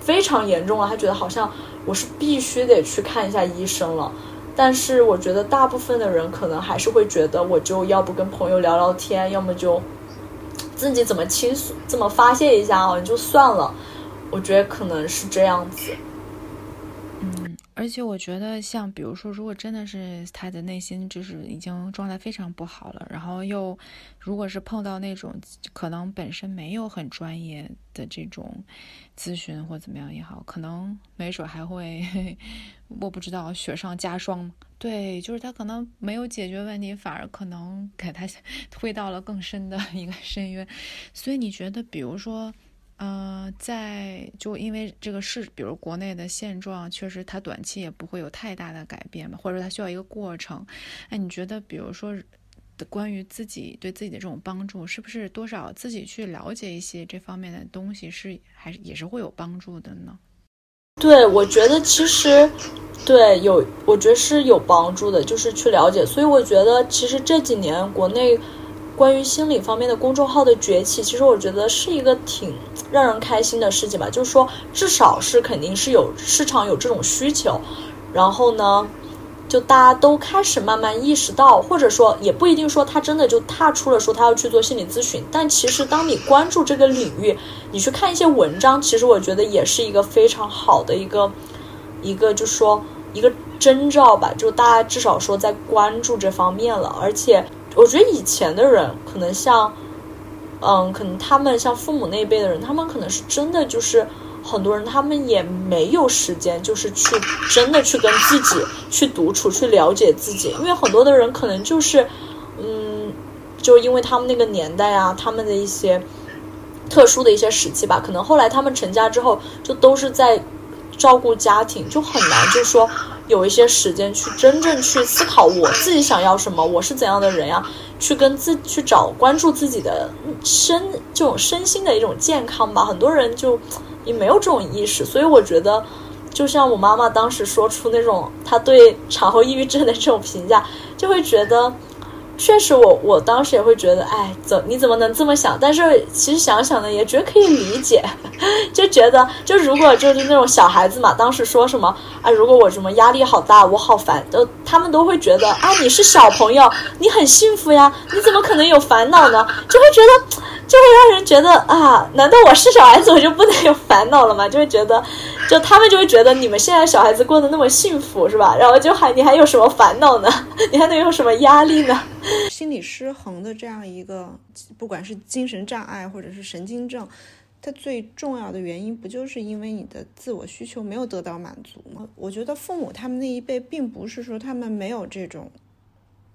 非常严重了，他觉得好像我是必须得去看一下医生了。但是我觉得大部分的人可能还是会觉得，我就要不跟朋友聊聊天，要么就自己怎么倾诉、怎么发泄一下啊，就算了。我觉得可能是这样子。而且我觉得，像比如说，如果真的是他的内心就是已经状态非常不好了，然后又如果是碰到那种可能本身没有很专业的这种咨询或怎么样也好，可能没准还会。*laughs* 我不知道雪上加霜，对，就是他可能没有解决问题，反而可能给他 *laughs* 推到了更深的一个深渊。所以你觉得，比如说，呃，在就因为这个是，比如国内的现状，确实它短期也不会有太大的改变嘛，或者说它需要一个过程。哎，你觉得，比如说，关于自己对自己的这种帮助，是不是多少自己去了解一些这方面的东西，是还是也是会有帮助的呢？对，我觉得其实，对有，我觉得是有帮助的，就是去了解。所以我觉得，其实这几年国内关于心理方面的公众号的崛起，其实我觉得是一个挺让人开心的事情吧。就是说，至少是肯定是有市场有这种需求，然后呢。就大家都开始慢慢意识到，或者说也不一定说他真的就踏出了说他要去做心理咨询，但其实当你关注这个领域，你去看一些文章，其实我觉得也是一个非常好的一个一个，就是说一个征兆吧。就大家至少说在关注这方面了，而且我觉得以前的人可能像，嗯，可能他们像父母那一辈的人，他们可能是真的就是。很多人他们也没有时间，就是去真的去跟自己去独处，去了解自己。因为很多的人可能就是，嗯，就因为他们那个年代啊，他们的一些特殊的一些时期吧，可能后来他们成家之后，就都是在照顾家庭，就很难，就说有一些时间去真正去思考我自己想要什么，我是怎样的人呀，去跟自去找关注自己的身这种身心的一种健康吧。很多人就。也没有这种意识，所以我觉得，就像我妈妈当时说出那种她对产后抑郁症的这种评价，就会觉得，确实我我当时也会觉得，哎，怎你怎么能这么想？但是其实想想呢，也觉得可以理解，*laughs* 就觉得就如果就是那种小孩子嘛，当时说什么啊，如果我什么压力好大，我好烦，都他们都会觉得啊，你是小朋友，你很幸福呀，你怎么可能有烦恼呢？就会觉得。就会让人觉得啊，难道我是小孩子我就不能有烦恼了吗？就会觉得，就他们就会觉得你们现在小孩子过得那么幸福是吧？然后就还你还有什么烦恼呢？*laughs* 你还能有什么压力呢？心理失衡的这样一个，不管是精神障碍或者是神经症，它最重要的原因不就是因为你的自我需求没有得到满足吗？我觉得父母他们那一辈并不是说他们没有这种。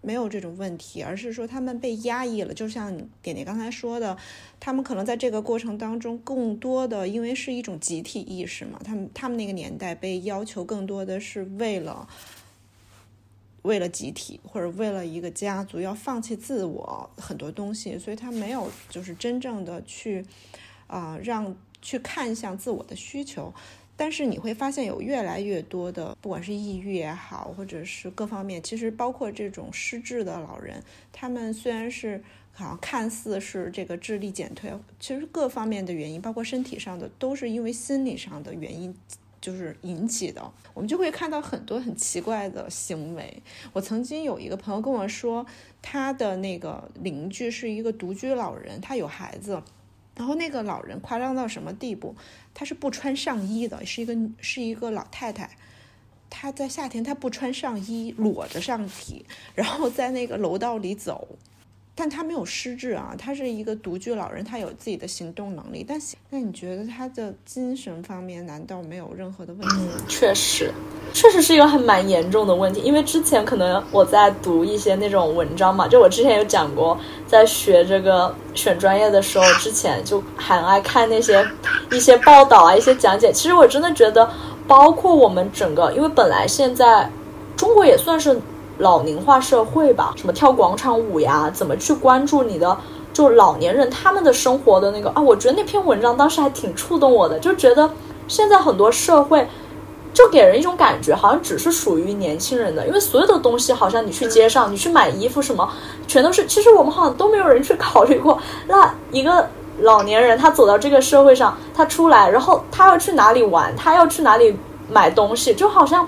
没有这种问题，而是说他们被压抑了。就像点点刚才说的，他们可能在这个过程当中，更多的因为是一种集体意识嘛，他们他们那个年代被要求更多的是为了为了集体或者为了一个家族要放弃自我很多东西，所以他没有就是真正的去啊让去看向自我的需求。但是你会发现有越来越多的，不管是抑郁也好，或者是各方面，其实包括这种失智的老人，他们虽然是好像看似是这个智力减退，其实各方面的原因，包括身体上的，都是因为心理上的原因就是引起的。我们就会看到很多很奇怪的行为。我曾经有一个朋友跟我说，他的那个邻居是一个独居老人，他有孩子。然后那个老人夸张到什么地步？他是不穿上衣的，是一个是一个老太太，她在夏天她不穿上衣，裸着上体，然后在那个楼道里走。但他没有失智啊，他是一个独居老人，他有自己的行动能力。但那你觉得他的精神方面难道没有任何的问题？确实，确实是一个很蛮严重的问题。因为之前可能我在读一些那种文章嘛，就我之前有讲过，在学这个选专业的时候，之前就很爱看那些一些报道啊，一些讲解。其实我真的觉得，包括我们整个，因为本来现在中国也算是。老龄化社会吧，什么跳广场舞呀，怎么去关注你的就老年人他们的生活的那个啊？我觉得那篇文章当时还挺触动我的，就觉得现在很多社会就给人一种感觉，好像只是属于年轻人的，因为所有的东西好像你去街上，你去买衣服什么，全都是。其实我们好像都没有人去考虑过，*laughs* 那一个老年人他走到这个社会上，他出来，然后他要去哪里玩，他要去哪里买东西，就好像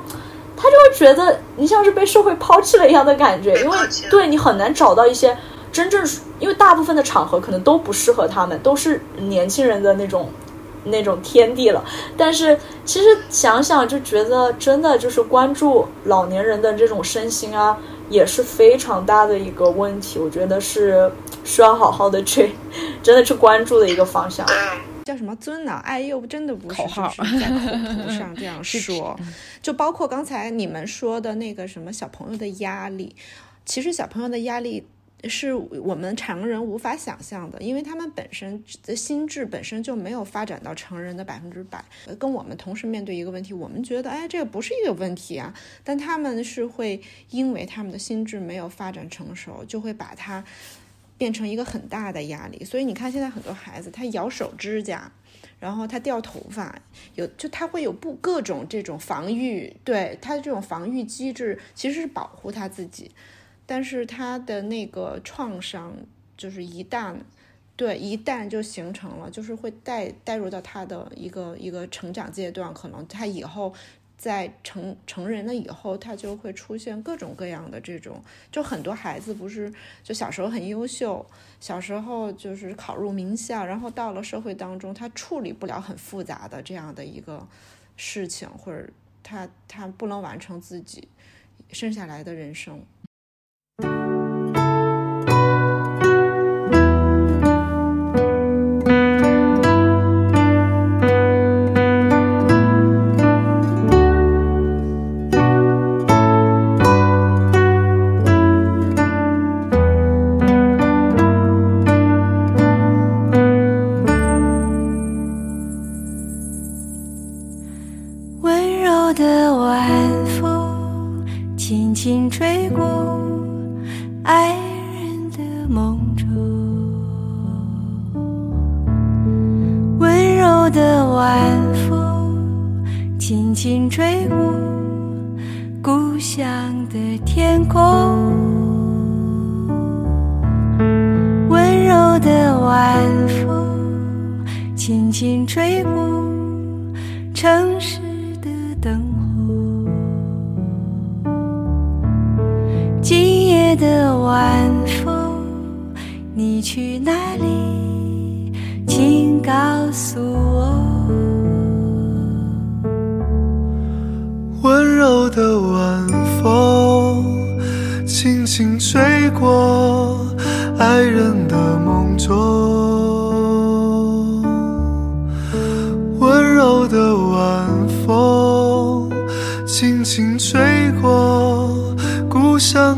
他就会觉得你像是被社会抛弃了一样的感觉，因为对你很难找到一些真正，因为大部分的场合可能都不适合他们，都是年轻人的那种。那种天地了，但是其实想想就觉得，真的就是关注老年人的这种身心啊，也是非常大的一个问题。我觉得是需要好好的去，真的去关注的一个方向。叫什么尊呢？爱幼真的不是口号，在口头上这样 *laughs* 说。就包括刚才你们说的那个什么小朋友的压力，其实小朋友的压力。是我们常人无法想象的，因为他们本身的心智本身就没有发展到成人的百分之百。跟我们同时面对一个问题，我们觉得，哎，这个不是一个问题啊，但他们是会因为他们的心智没有发展成熟，就会把它变成一个很大的压力。所以你看，现在很多孩子他咬手指甲，然后他掉头发，有就他会有不各种这种防御，对他的这种防御机制其实是保护他自己。但是他的那个创伤，就是一旦，对，一旦就形成了，就是会带带入到他的一个一个成长阶段，可能他以后在成成人了以后，他就会出现各种各样的这种，就很多孩子不是就小时候很优秀，小时候就是考入名校，然后到了社会当中，他处理不了很复杂的这样的一个事情，或者他他不能完成自己剩下来的人生。的晚风你去哪里？请告诉我。温柔的晚风轻轻吹过爱人的梦中温柔的晚风轻轻吹过故乡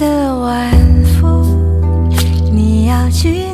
的晚风你要去